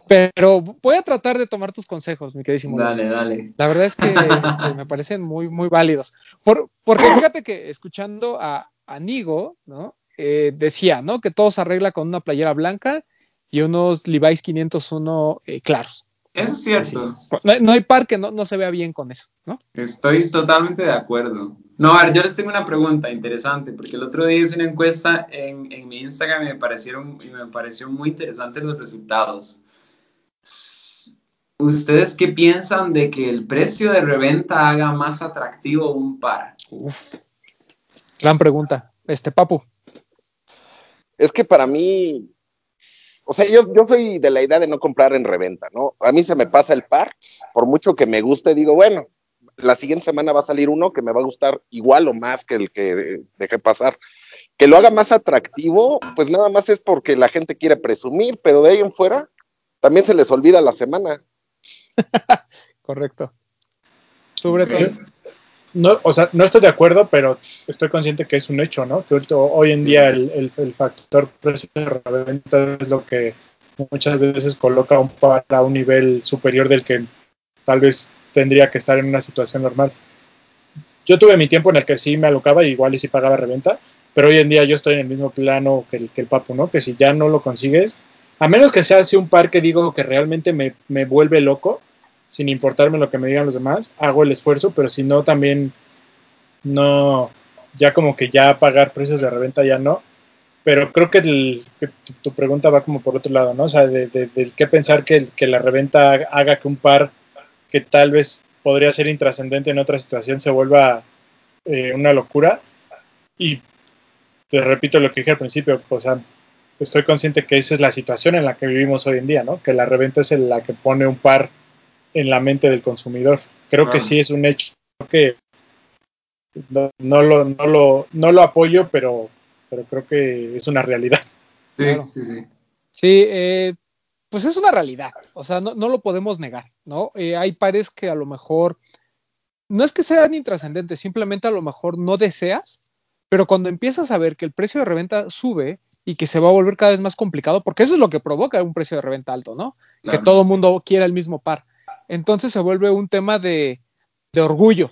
S2: Pero voy a tratar de tomar tus consejos, mi queridísimo.
S3: Dale, dale.
S2: La verdad es que este, me parecen muy, muy válidos. Por, porque fíjate que escuchando a, a Nigo, ¿no? Eh, decía, ¿no? Que todo se arregla con una playera blanca y unos Levi's 501 eh, claros.
S3: Eso es cierto.
S2: No, hay- no hay par que no, no se vea bien con eso, ¿no?
S3: Estoy totalmente de acuerdo. No, a ver, yo les tengo una pregunta interesante, porque el otro día hice una encuesta en, en mi Instagram y me parecieron y me pareció muy interesante los resultados. ¿Ustedes qué piensan de que el precio de reventa haga más atractivo un par?
S2: Uf. Gran pregunta. Este, Papu.
S5: Es que para mí, o sea, yo, yo soy de la idea de no comprar en reventa, ¿no? A mí se me pasa el par, por mucho que me guste, digo, bueno, la siguiente semana va a salir uno que me va a gustar igual o más que el que dejé pasar. Que lo haga más atractivo, pues nada más es porque la gente quiere presumir, pero de ahí en fuera también se les olvida la semana.
S2: Correcto. Tú, Bretón.
S3: Ok.
S4: No, o sea, no estoy de acuerdo, pero estoy consciente que es un hecho, ¿no? Que hoy en día el, el- el factor precio de reventa es lo que muchas veces coloca a un par a un nivel superior del que tal vez tendría que estar en una situación normal. Yo tuve mi tiempo en el que sí me alocaba y igual y sí pagaba reventa, pero hoy en día yo estoy en el mismo plano que el, que el papu, ¿no? Que si ya no lo consigues, a menos que sea así un par que digo que realmente me, me vuelve loco, sin importarme lo que me digan los demás, hago el esfuerzo, pero si no, también no, ya como que ya pagar precios de reventa ya no. Pero creo que, tu, pregunta va como por otro lado, ¿no? O sea, de, de- del qué pensar que, que la reventa haga que un par que tal vez podría ser intrascendente en otra situación se vuelva eh, una locura. Y te repito lo que dije al principio, o sea, estoy consciente que esa es la situación en la que vivimos hoy en día, ¿no? Que la reventa es la que pone un par en la mente del consumidor. Creo que
S3: Claro.
S4: sí es un hecho que no, no lo, no, lo, no lo apoyo, pero, pero creo que es una realidad.
S3: Sí,
S2: Claro.
S3: sí, sí.
S2: Sí, eh, pues es una realidad, o sea, no, no lo podemos negar, ¿no? Eh, hay pares que a lo mejor, no es que sean intrascendentes, simplemente a lo mejor no deseas, pero cuando empiezas a ver que el precio de reventa sube y que se va a volver cada vez más complicado, porque eso es lo que provoca un precio de reventa alto, ¿no?
S3: Claro.
S2: Que todo el mundo quiera el mismo par. Entonces se vuelve un tema de, de orgullo,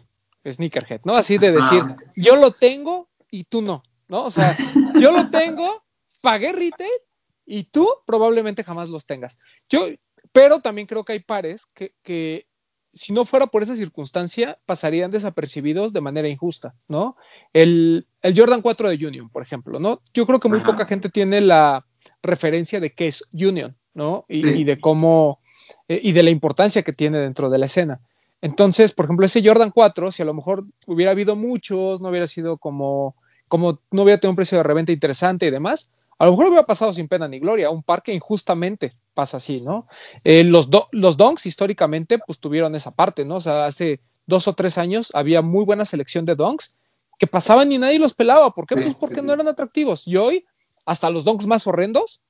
S2: sneakerhead, ¿no? Así de decir, yo lo tengo y tú no, ¿no? O sea, yo lo tengo, pagué retail y tú probablemente jamás los tengas. Yo, pero también creo que hay pares que, que si no fuera por esa circunstancia pasarían desapercibidos de manera injusta, ¿no? El, el Jordan 4 de Union, por ejemplo, ¿no? Yo creo que muy
S3: Ajá.
S2: poca gente tiene la referencia de qué es Union, ¿no? Y,
S3: Sí.
S2: y de cómo eh, y de la importancia que tiene dentro de la escena. Entonces, por ejemplo, ese Jordan 4, si a lo mejor hubiera habido muchos, no hubiera sido como, como no hubiera tenido un precio de reventa interesante y demás, a lo mejor hubiera pasado sin pena ni gloria. Un par que injustamente pasa así, ¿no? Eh, los, do- los Donks históricamente pues tuvieron esa parte, ¿no? O sea, hace dos o tres años había muy buena selección de Donks que pasaban y nadie los pelaba. ¿Por qué?
S3: Sí,
S2: pues porque
S3: sí,
S2: no eran atractivos. Y hoy, hasta los Donks más horrendos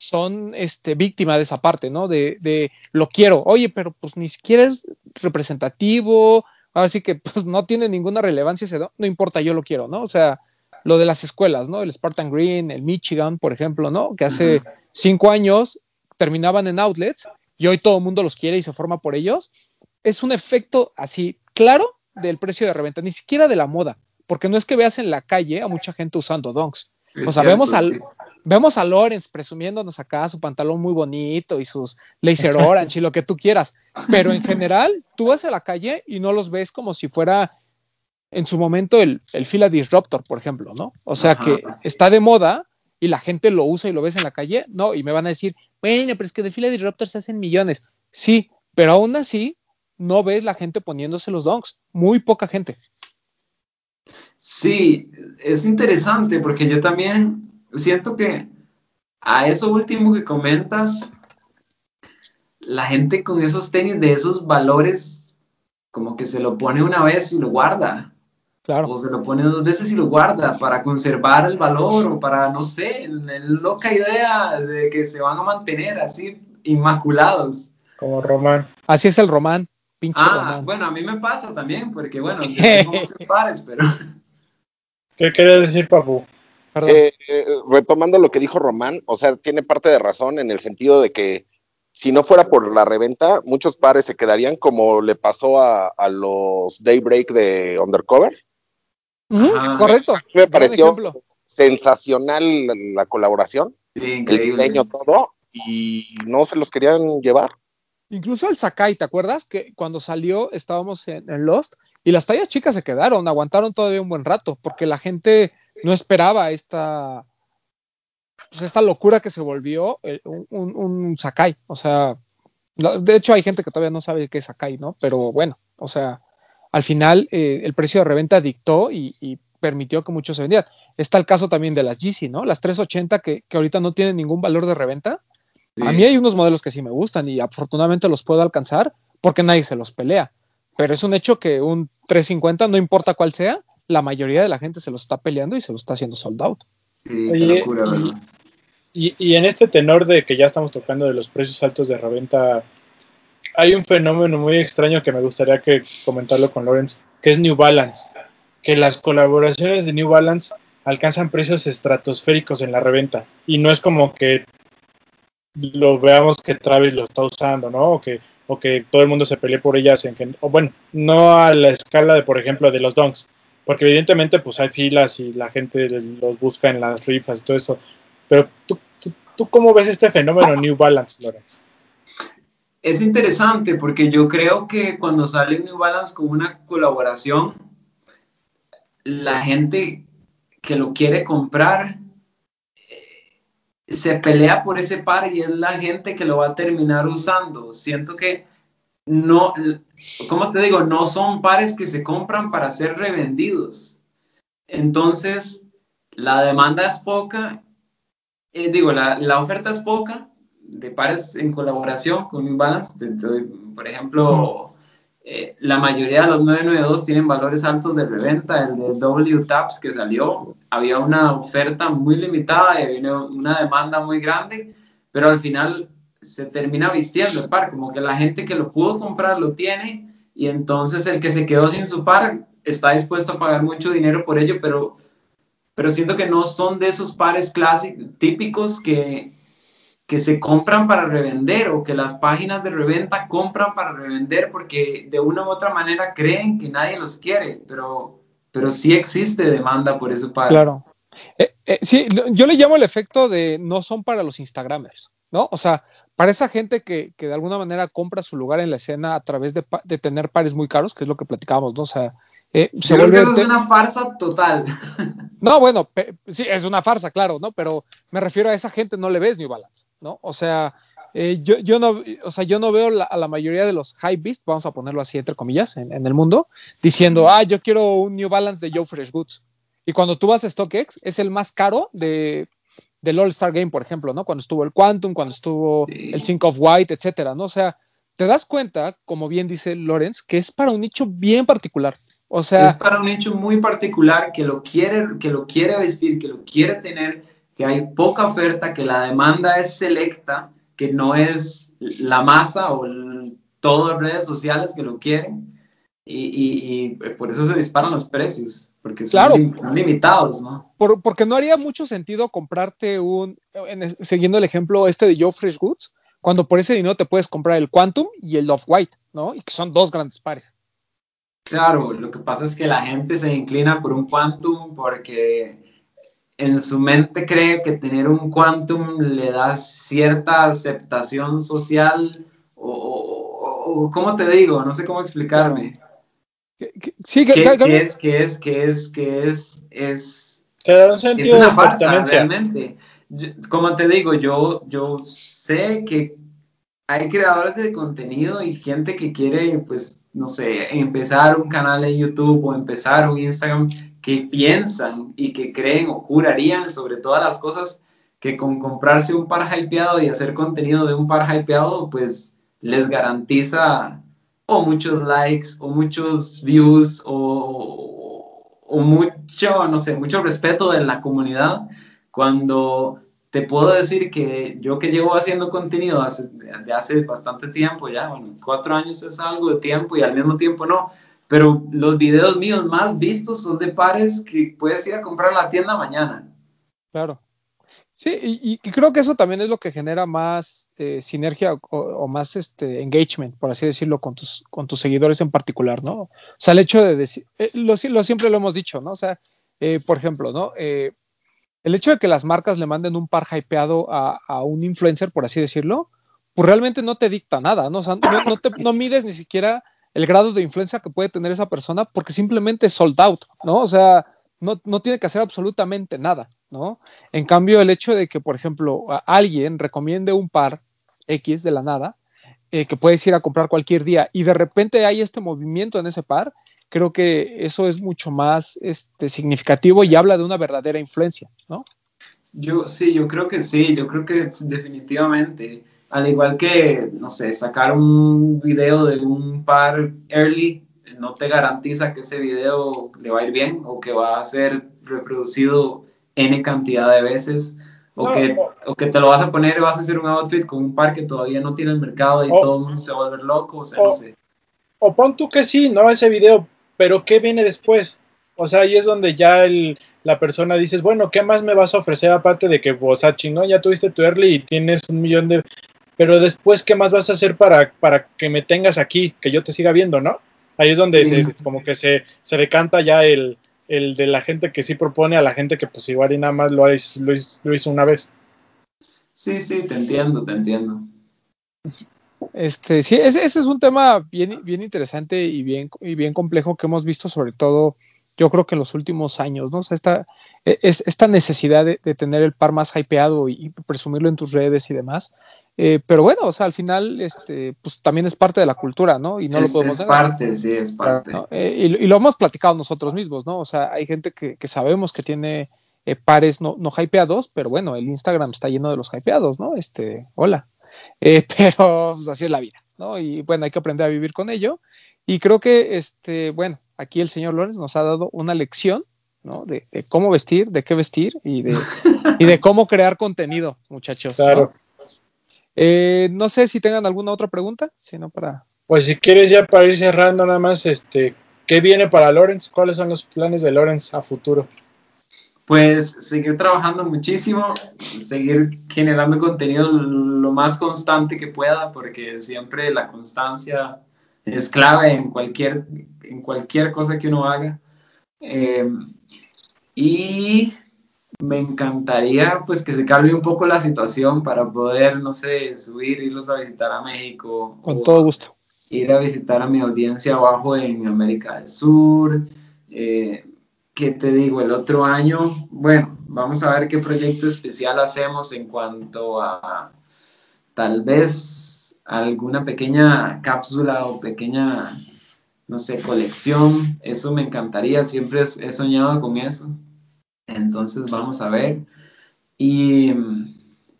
S2: son este, víctima de esa parte, ¿no? De, de lo quiero. Oye, pero pues ni siquiera es representativo. Así que pues no tiene ninguna relevancia ese don. No importa, yo lo quiero, ¿no? O sea, lo de las escuelas, ¿no? El Spartan Green, el Michigan, por ejemplo, ¿no? Que hace cinco años terminaban en outlets y hoy todo el mundo los quiere y se forma por ellos. Es un efecto así claro del precio de reventa, ni siquiera de la moda, porque no es que veas en la calle a mucha gente usando donks.
S3: Es
S2: O sea,
S3: cierto,
S2: vemos al,
S3: sí.
S2: vemos a Lawrence presumiéndonos acá su pantalón muy bonito y sus laser orange y lo que tú quieras. Pero en general, tú vas a la calle y no los ves como si fuera en su momento el, el Fila Disruptor, por ejemplo, ¿no? O sea,
S3: Ajá.
S2: que está de moda y la gente lo usa y lo ves en la calle, no, y me van a decir, bueno, pero es que de Fila Disruptor se hacen millones. Sí, pero aún así no ves la gente poniéndose los donks. Muy poca gente.
S3: Sí, es interesante porque yo también siento que a eso último que comentas, la gente con esos tenis de esos valores, como que se lo pone una vez y lo guarda,
S2: Claro.
S3: o se lo pone dos veces y lo guarda para conservar el valor o para, no sé, la loca idea de que se van a mantener así inmaculados.
S4: Como Román.
S2: Así es el Román, pinche
S3: Ah,
S2: Román.
S3: bueno, a mí me pasa también, porque bueno, yo tengo muchos pares, pero...
S4: ¿Qué querías decir, Papu?
S5: Eh, eh, retomando lo que dijo Román, o sea, tiene parte de razón en el sentido de que si no fuera por la reventa, muchos pares se quedarían como le pasó a, a los Daybreak de Undercover.
S2: Correcto.
S5: Me pareció sensacional la, la colaboración,
S3: Sí,
S5: el diseño, todo, y no se los querían llevar.
S2: Incluso el Sakai, ¿te acuerdas? Que cuando salió estábamos en, en Lost y las tallas chicas se quedaron, aguantaron todavía un buen rato, porque la gente no esperaba esta, pues esta locura que se volvió eh, un, un- un Sakai. O sea, de hecho hay gente que todavía no sabe qué es Sakai, ¿no? Pero bueno, o sea, al final eh, el precio de reventa dictó y, y permitió que muchos se vendieran. Está el caso también de las Yeezy, ¿no? Las 380 que, que ahorita no tienen ningún valor de reventa.
S3: Sí.
S2: A mí hay unos modelos que sí me gustan y afortunadamente los puedo alcanzar porque nadie se los pelea. Pero es un hecho que un 350, no importa cuál sea, la mayoría de la gente se los está peleando y se los está haciendo sold out.
S3: Sí, qué
S4: Oye,
S3: locura,
S4: y-
S3: ¿verdad?
S4: Y, y en este tenor de que ya estamos tocando de los precios altos de reventa, hay un fenómeno muy extraño que me gustaría que comentarlo con Lawrence, que es New Balance. Que las colaboraciones de New Balance alcanzan precios estratosféricos en la reventa. Y no es como que lo veamos que Travis lo está usando, ¿no? O que, o que todo el mundo se pelee por que, o bueno, no a la escala de, por ejemplo, de los donks. Porque evidentemente pues hay filas y la gente los busca en las rifas y todo eso. Pero ¿tú, tú, tú cómo ves este fenómeno New Balance, Lorenz?
S3: Es interesante porque yo creo que cuando sale New Balance con una colaboración, la gente que lo quiere comprar se pelea por ese par y es la gente que lo va a terminar usando. Siento que no, ¿cómo te digo? No son pares que se compran para ser revendidos. Entonces, la demanda es poca, eh, digo, la, oferta es poca de pares en colaboración con New Balance. Por ejemplo, eh, la mayoría de los 992 tienen valores altos de reventa. El de W Taps que salió, había una oferta muy limitada y había una demanda muy grande, pero al final se termina vistiendo el par, como que la gente que lo pudo comprar lo tiene y entonces el que se quedó sin su par está dispuesto a pagar mucho dinero por ello, pero, pero siento que no son de esos pares clásicos, típicos que, que se compran para revender o que las páginas de reventa compran para revender porque de una u otra manera creen que nadie los quiere, pero, pero sí existe demanda por ese par.
S2: Claro. Eh, eh, sí, yo le llamo el efecto de no son para los Instagramers, ¿no? O sea, para esa gente que, que de alguna manera compra su lugar en la escena a través de, de tener pares muy caros, que es lo que platicábamos, ¿no? O sea, eh, se
S3: que
S2: vuelve...
S3: eso es una farsa total.
S2: No, bueno, sí, es una farsa, claro, ¿no? Pero me refiero a esa gente, no le ves New Balance, ¿no? O sea, eh, yo, yo no, o sea, yo no veo la- a la mayoría de los high beast, vamos a ponerlo así entre comillas, en, en el mundo, diciendo, ah, yo quiero un New Balance de Joe Fresh Goods. Y cuando tú vas a StockX, es el más caro de del All Star Game, por ejemplo, ¿no? Cuando estuvo el Quantum, cuando estuvo
S3: Sí.
S2: el Sync of White, etcétera, ¿no? O sea, te das cuenta, como bien dice Lorenz, que es para un nicho bien particular. O sea,
S3: es para un hecho muy particular que lo quiere, que lo quiere vestir, que lo quiere tener, que hay poca oferta, que la demanda es selecta, que no es la masa o el- todas las redes sociales que lo quieren. Y, y- y por eso se disparan los precios, porque son
S2: Claro.
S3: lim- limitados, ¿no?
S2: por- porque no haría mucho sentido comprarte un, en siguiendo el ejemplo este de Joe Fresh Goods, cuando por ese dinero te puedes comprar el Quantum y el Off White, ¿no? Y que son dos grandes pares.
S3: Claro, lo que pasa es que la gente se inclina por un quantum porque en su mente cree que tener un quantum le da cierta aceptación social o, o, o ¿cómo te digo? No sé cómo explicarme.
S2: Sí, que,
S3: que,
S2: que-
S3: que es, que es, que es, que es, es,
S4: Te da un
S3: es una farsa realmente. Yo- como te digo, yo, yo sé que hay creadores de contenido y gente que quiere, pues, no sé, empezar un canal en YouTube o empezar un Instagram que piensan y que creen o jurarían sobre todas las cosas que con comprarse un par hypeado y hacer contenido de un par hypeado, pues les garantiza o muchos likes o muchos views o, o mucho, no sé, mucho respeto de la comunidad cuando te puedo decir que yo que llevo haciendo contenido hace, hace bastante tiempo ya, bueno, cuatro años es algo de tiempo y al mismo tiempo no, pero los videos míos más vistos son de pares que puedes ir a comprar a la tienda mañana.
S2: Claro. Sí, y, creo que eso también es lo que genera más eh, sinergia o, o más este engagement, por así decirlo, con tus, con tus seguidores en particular, ¿no? O sea, el hecho de decir, eh, lo, lo, siempre lo hemos dicho, ¿no? O sea, eh, por ejemplo, ¿no? Eh, el hecho de que las marcas le manden un par hypeado a, a, un influencer, por así decirlo, pues realmente no te dicta nada, ¿no? O sea, no, no, te, no mides ni siquiera el grado de influencia que puede tener esa persona porque simplemente es sold out, ¿no? O sea, no, no, tiene que hacer absolutamente nada, ¿no? En cambio, el hecho de que, por ejemplo, alguien recomiende un par X de la nada, eh, que puedes ir a comprar cualquier día y de repente hay este movimiento en ese par, creo que eso es mucho más este, significativo y habla de una verdadera influencia, ¿no?
S3: Yo sí, yo creo que sí, yo creo que definitivamente, al igual que, no sé, sacar un video de un par early no te garantiza que ese video le va a ir bien o que va a ser reproducido n cantidad de veces o,
S4: No,
S3: que,
S4: o-
S3: o que te lo vas a poner y vas a hacer un outfit con un par que todavía no tiene el mercado y
S4: O-
S3: todo el mundo se va a volver loco, o sea, no sé.
S4: O pon tú que sí, ¿no? Ese video, pero ¿qué viene después? O sea, ahí es donde ya el, la persona dices, bueno, ¿qué más me vas a ofrecer aparte de que, o sea, chingón, ya tuviste tu early y tienes un millón de... Pero después, ¿qué más vas a hacer para, para que me tengas aquí, que yo te siga viendo, ¿no? Ahí es donde
S3: Sí.
S4: se- como que se, se decanta ya el, el de la gente que sí propone a la gente que pues igual y nada más lo, hizo- lo hizo- lo hizo una vez.
S3: Sí, sí, te entiendo, te entiendo.
S2: Este, sí, ese, ese es un tema bien, bien interesante y bien, y bien complejo que hemos visto, sobre todo, yo creo que en los últimos años, ¿no? O sea, esta, es, esta necesidad de, de tener el par más hypeado y, y presumirlo en tus redes y demás. Eh, pero bueno, o sea, al final, este, pues también es parte de la cultura, ¿no? Y no
S3: es,
S2: lo podemos
S3: es
S2: negar.
S3: parte, sí, es parte.
S2: ¿no? Eh, y, y, lo hemos platicado nosotros mismos, ¿no? O sea, hay gente que, que sabemos que tiene eh, pares no, no hypeados, pero bueno, el Instagram está lleno de los hypeados, ¿no? Este, hola. Eh, pero pues, así es la vida, ¿no? Y bueno, hay que aprender a vivir con ello. Y creo que, este, bueno, aquí el señor Lorenz nos ha dado una lección, ¿no? De, de cómo vestir, de qué vestir y de, y de cómo crear contenido, muchachos.
S4: Claro.
S2: ¿no? Eh, no sé si tengan alguna otra pregunta, sino para.
S4: Pues si quieres ya para ir cerrando nada más, este, ¿qué viene para Lorenz? ¿Cuáles son los planes de Lorenz a futuro?
S3: Pues seguir trabajando muchísimo, seguir generando contenido lo más constante que pueda, porque siempre la constancia es clave en cualquier, en cualquier cosa que uno haga. Eh, y me encantaría pues que se calme un poco la situación para poder, no sé, subir, irlos a visitar a México.
S2: Con todo gusto.
S3: Ir a visitar a mi audiencia abajo en América del Sur. Eh, ¿Qué te digo? El otro año, bueno, vamos a ver qué proyecto especial hacemos en cuanto a tal vez alguna pequeña cápsula o pequeña, no sé, colección. Eso me encantaría, siempre he soñado con eso. Entonces vamos a ver. Y,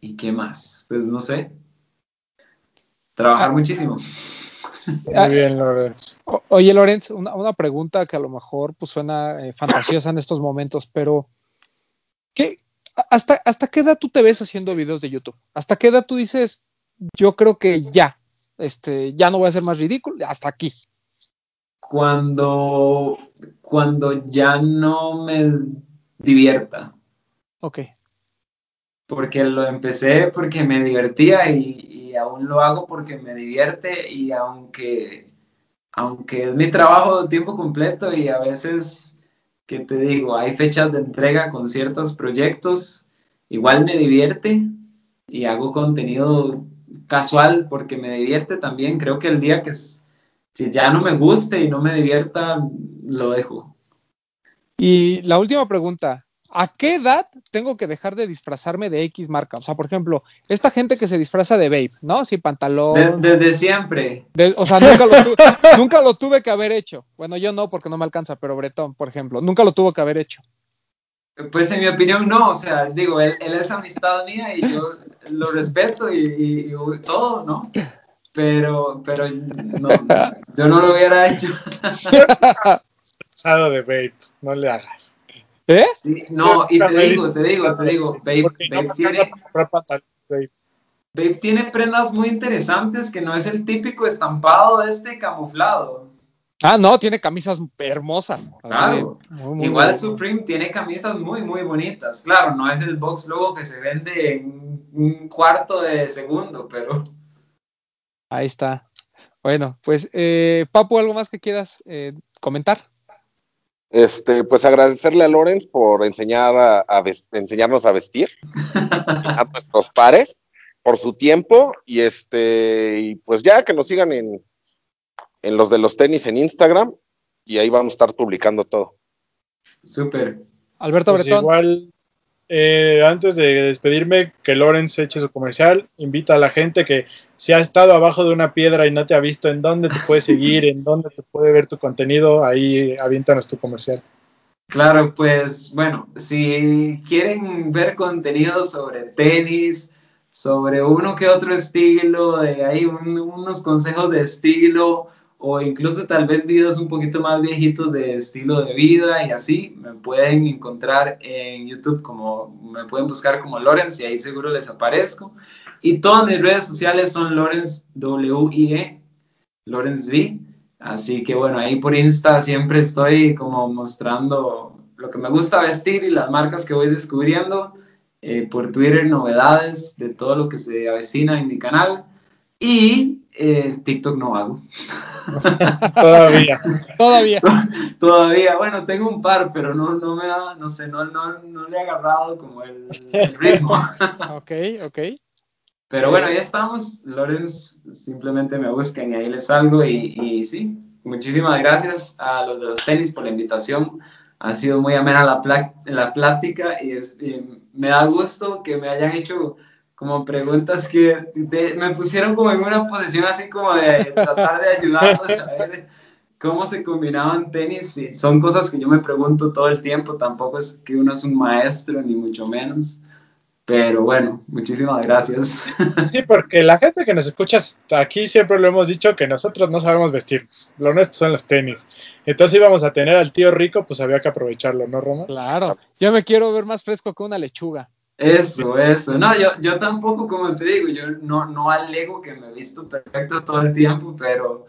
S3: ¿y qué más? Pues no sé. Trabajar ah, muchísimo.
S4: Muy bien, Lorenz.
S2: Oye, Lorenz, una, una, pregunta que a lo mejor pues, suena eh, fantasiosa en estos momentos, pero ¿qué, hasta, ¿hasta qué edad tú te ves haciendo videos de YouTube? ¿Hasta qué edad tú dices, yo creo que ya, este, ya no voy a ser más ridículo, hasta aquí?
S3: Cuando, cuando ya no me divierta.
S2: Ok.
S3: Porque lo empecé porque me divertía y, y, aún lo hago porque me divierte y aunque aunque es mi trabajo de tiempo completo y a veces, ¿qué te digo? Hay fechas de entrega con ciertos proyectos, igual me divierte y hago contenido casual porque me divierte también. Creo que el día que si ya no me guste y no me divierta, lo dejo.
S2: Y la última pregunta, ¿a qué edad tengo que dejar de disfrazarme de X marca? O sea, por ejemplo, esta gente que se disfraza de Babe, ¿no? Sí, pantalón.
S3: Desde siempre.
S2: o sea, nunca lo, nunca lo, tuve que haber hecho. Bueno, yo no, porque no me alcanza, pero Bretón, por ejemplo, nunca lo tuvo que haber hecho.
S3: Pues en mi opinión no, o sea, digo, él, es amistad mía y yo lo respeto y, todo, ¿no? Pero, pero no, yo no lo hubiera hecho.
S4: de Babe, no le hagas.
S2: ¿Eh?
S3: no, y te digo, te digo, te digo, Babe, tiene, Babe tiene prendas muy interesantes que no es el típico estampado de este camuflado.
S2: Ah, no, tiene camisas hermosas.
S3: Claro. Igual Supreme tiene camisas muy, muy bonitas. Claro, no es el box logo que se vende en un cuarto de segundo, pero.
S2: Ahí está. Bueno, pues, eh, Papu, ¿algo más que quieras eh, comentar?
S5: Este, pues agradecerle a Lorenz por enseñar a, enseñarnos a vestir a nuestros pares, por su tiempo, y este, y pues ya que nos sigan en, en los de los tenis en Instagram, y ahí vamos a estar publicando todo.
S3: Súper.
S2: Alberto pues Bretón.
S4: Igual, eh, antes de despedirme, que Lorenz eche su comercial, invita a la gente que si ha estado abajo de una piedra y no te ha visto en dónde te puede seguir, en dónde te puede ver tu contenido, ahí aviéntanos tu comercial.
S3: Claro, pues bueno, si quieren ver contenido sobre tenis, sobre uno que otro estilo, de ahí unos consejos de estilo, o incluso tal vez videos un poquito más viejitos de estilo de vida y así, me pueden encontrar en YouTube como, me pueden buscar como Lorenz y ahí seguro les aparezco. Y todas mis redes sociales son Lorenz W-I-E, Lorenz V. Así que bueno, ahí por Insta siempre estoy como mostrando lo que me gusta vestir y las marcas que voy descubriendo. Eh, por Twitter novedades de todo lo que se avecina en mi canal. Y eh, TikTok no hago.
S4: Todavía.
S2: Todavía.
S3: Todavía. Bueno, tengo un par, pero no, no me da, no sé, no, no, no le he agarrado como el, ritmo.
S2: ok, ok.
S3: Pero bueno, ya estamos. Lorenz simplemente me buscan y ahí les salgo. Y, y sí, muchísimas gracias a los de los tenis por la invitación. Ha sido muy amena la, la plática y, es, y me da gusto que me hayan hecho como preguntas que me pusieron como en una posición así como de tratar de ayudarlos a ver cómo se combinaban tenis. Y son cosas que yo me pregunto todo el tiempo, tampoco es que uno es un maestro, ni mucho menos. Pero bueno, muchísimas gracias.
S4: Sí, porque la gente que nos escucha aquí siempre lo hemos dicho que nosotros no sabemos vestir. Lo nuestro son los tenis. Entonces íbamos a tener al tío rico, pues había que aprovecharlo, ¿no, Roma?
S2: Claro. Yo me quiero ver más fresco que una lechuga.
S3: Eso, eso. No, yo, yo tampoco, como te digo, yo no, no alego que me he visto perfecto todo el tiempo, pero,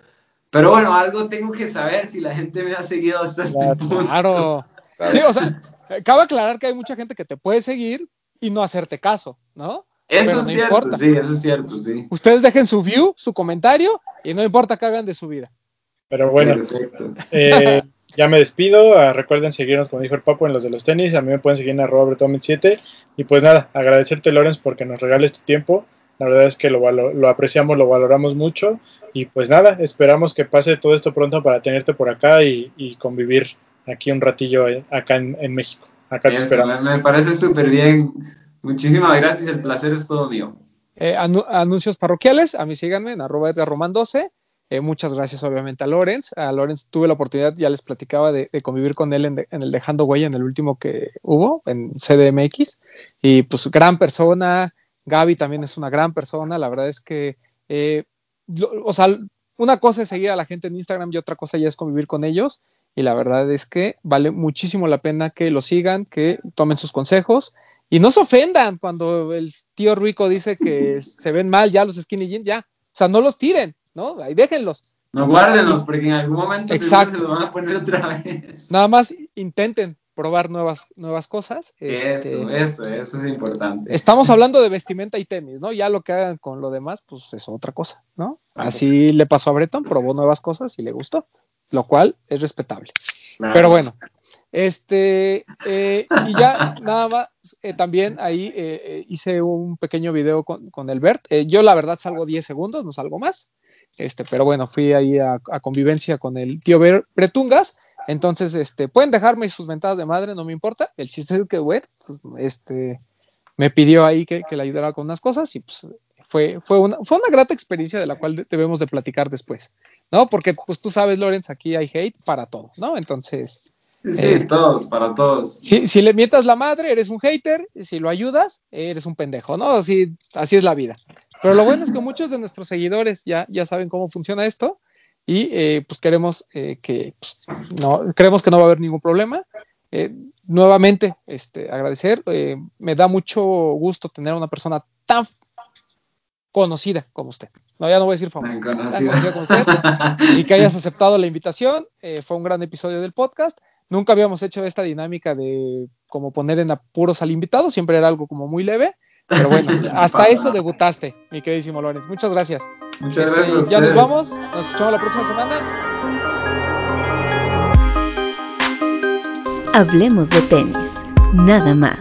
S3: pero bueno, algo tengo que saber si la gente me ha seguido hasta este punto.
S2: Claro. Sí, o sea, cabe aclarar que hay mucha gente que te puede seguir y no hacerte caso, ¿no?
S3: Eso es cierto, sí, eso es cierto, sí.
S2: Ustedes dejen su view, su comentario y no importa que hagan de su vida.
S4: Pero bueno, Perfecto. Eh, ya me despido. Ah, recuerden seguirnos, como dijo el Papo, en los de los tenis. A mí me pueden seguir en arroba 7 Y pues nada, agradecerte, Lorenz, porque nos regales tu tiempo. La verdad es que lo, lo, apreciamos, lo valoramos mucho. Y pues nada, esperamos que pase todo esto pronto para tenerte por acá y, convivir aquí un ratillo eh, acá en, México. Acá te esperamos.
S3: Me, parece súper bien. Muchísimas gracias, el placer es todo mío.
S2: Eh, anuncios parroquiales, a mí síganme en arroba de Román 12 eh, muchas gracias obviamente a Lorenz. A Lorenz tuve la oportunidad, ya les platicaba, de, convivir con él en, el Dejando Huella, en el último que hubo, en CDMX. Y pues gran persona. Gaby también es una gran persona. La verdad es que, eh, o sea, una cosa es seguir a la gente en Instagram y otra cosa ya es convivir con ellos. Y la verdad es que vale muchísimo la pena que lo sigan, que tomen sus consejos y no se ofendan cuando el tío Rico dice que se ven mal ya los skinny jeans, ya. O sea, no los tiren ¿no? Ahí déjenlos.
S3: No guárdenlos, porque en algún momento Exacto. se los van a poner otra vez.
S2: Nada más intenten probar nuevas, nuevas cosas.
S3: Eso, este, eso, eso es importante.
S2: Estamos hablando de vestimenta y tenis, ¿no? Ya lo que hagan con lo demás, pues es otra cosa, ¿no? Así le pasó a Breton, probó nuevas cosas y le gustó, lo cual es respetable. Pero bueno, este, eh, y ya nada más, eh, también ahí eh, eh, hice un pequeño video con, con el Bert. Eh, yo la verdad salgo 10 segundos, no salgo más. Este, pero bueno, fui ahí a, convivencia con el tío Bretungas. Entonces, este, pueden dejarme sus mentadas de madre, no me importa. El chiste es que, bueno, pues, este, me pidió ahí que, que le ayudara con unas cosas y pues fue, fue, una, fue una grata experiencia de la cual de- debemos de platicar después, ¿no? Porque pues tú sabes, Lorenz, aquí hay hate para todo, ¿no? Entonces,
S3: Sí, sí,
S2: Eh,
S3: todos, para todos.
S2: si, si le mientas la madre, eres un hater, si lo ayudas, eres un pendejo, ¿no? Así, así es la vida. Pero lo bueno es que muchos de nuestros seguidores ya, ya saben cómo funciona esto y eh, pues queremos eh, que pues, no creemos que no va a haber ningún problema. Eh, nuevamente, este, agradecer. eh, me da mucho gusto tener a una persona tan conocida como usted. No, ya no voy a decir famosa.
S3: Tan
S2: tan
S3: conocida.
S2: conocida como usted y que hayas aceptado la invitación. Eh, fue un gran episodio del podcast. Nunca habíamos hecho esta dinámica de como poner en apuros al invitado, siempre era algo como muy leve. Pero bueno,
S3: No
S2: hasta
S3: pasa
S2: eso debutaste, mi queridísimo Lorenz. Muchas gracias.
S3: Muchas
S2: Este,
S3: gracias.
S2: ya nos vamos, nos escuchamos la próxima semana.
S1: Hablemos de tenis, nada más.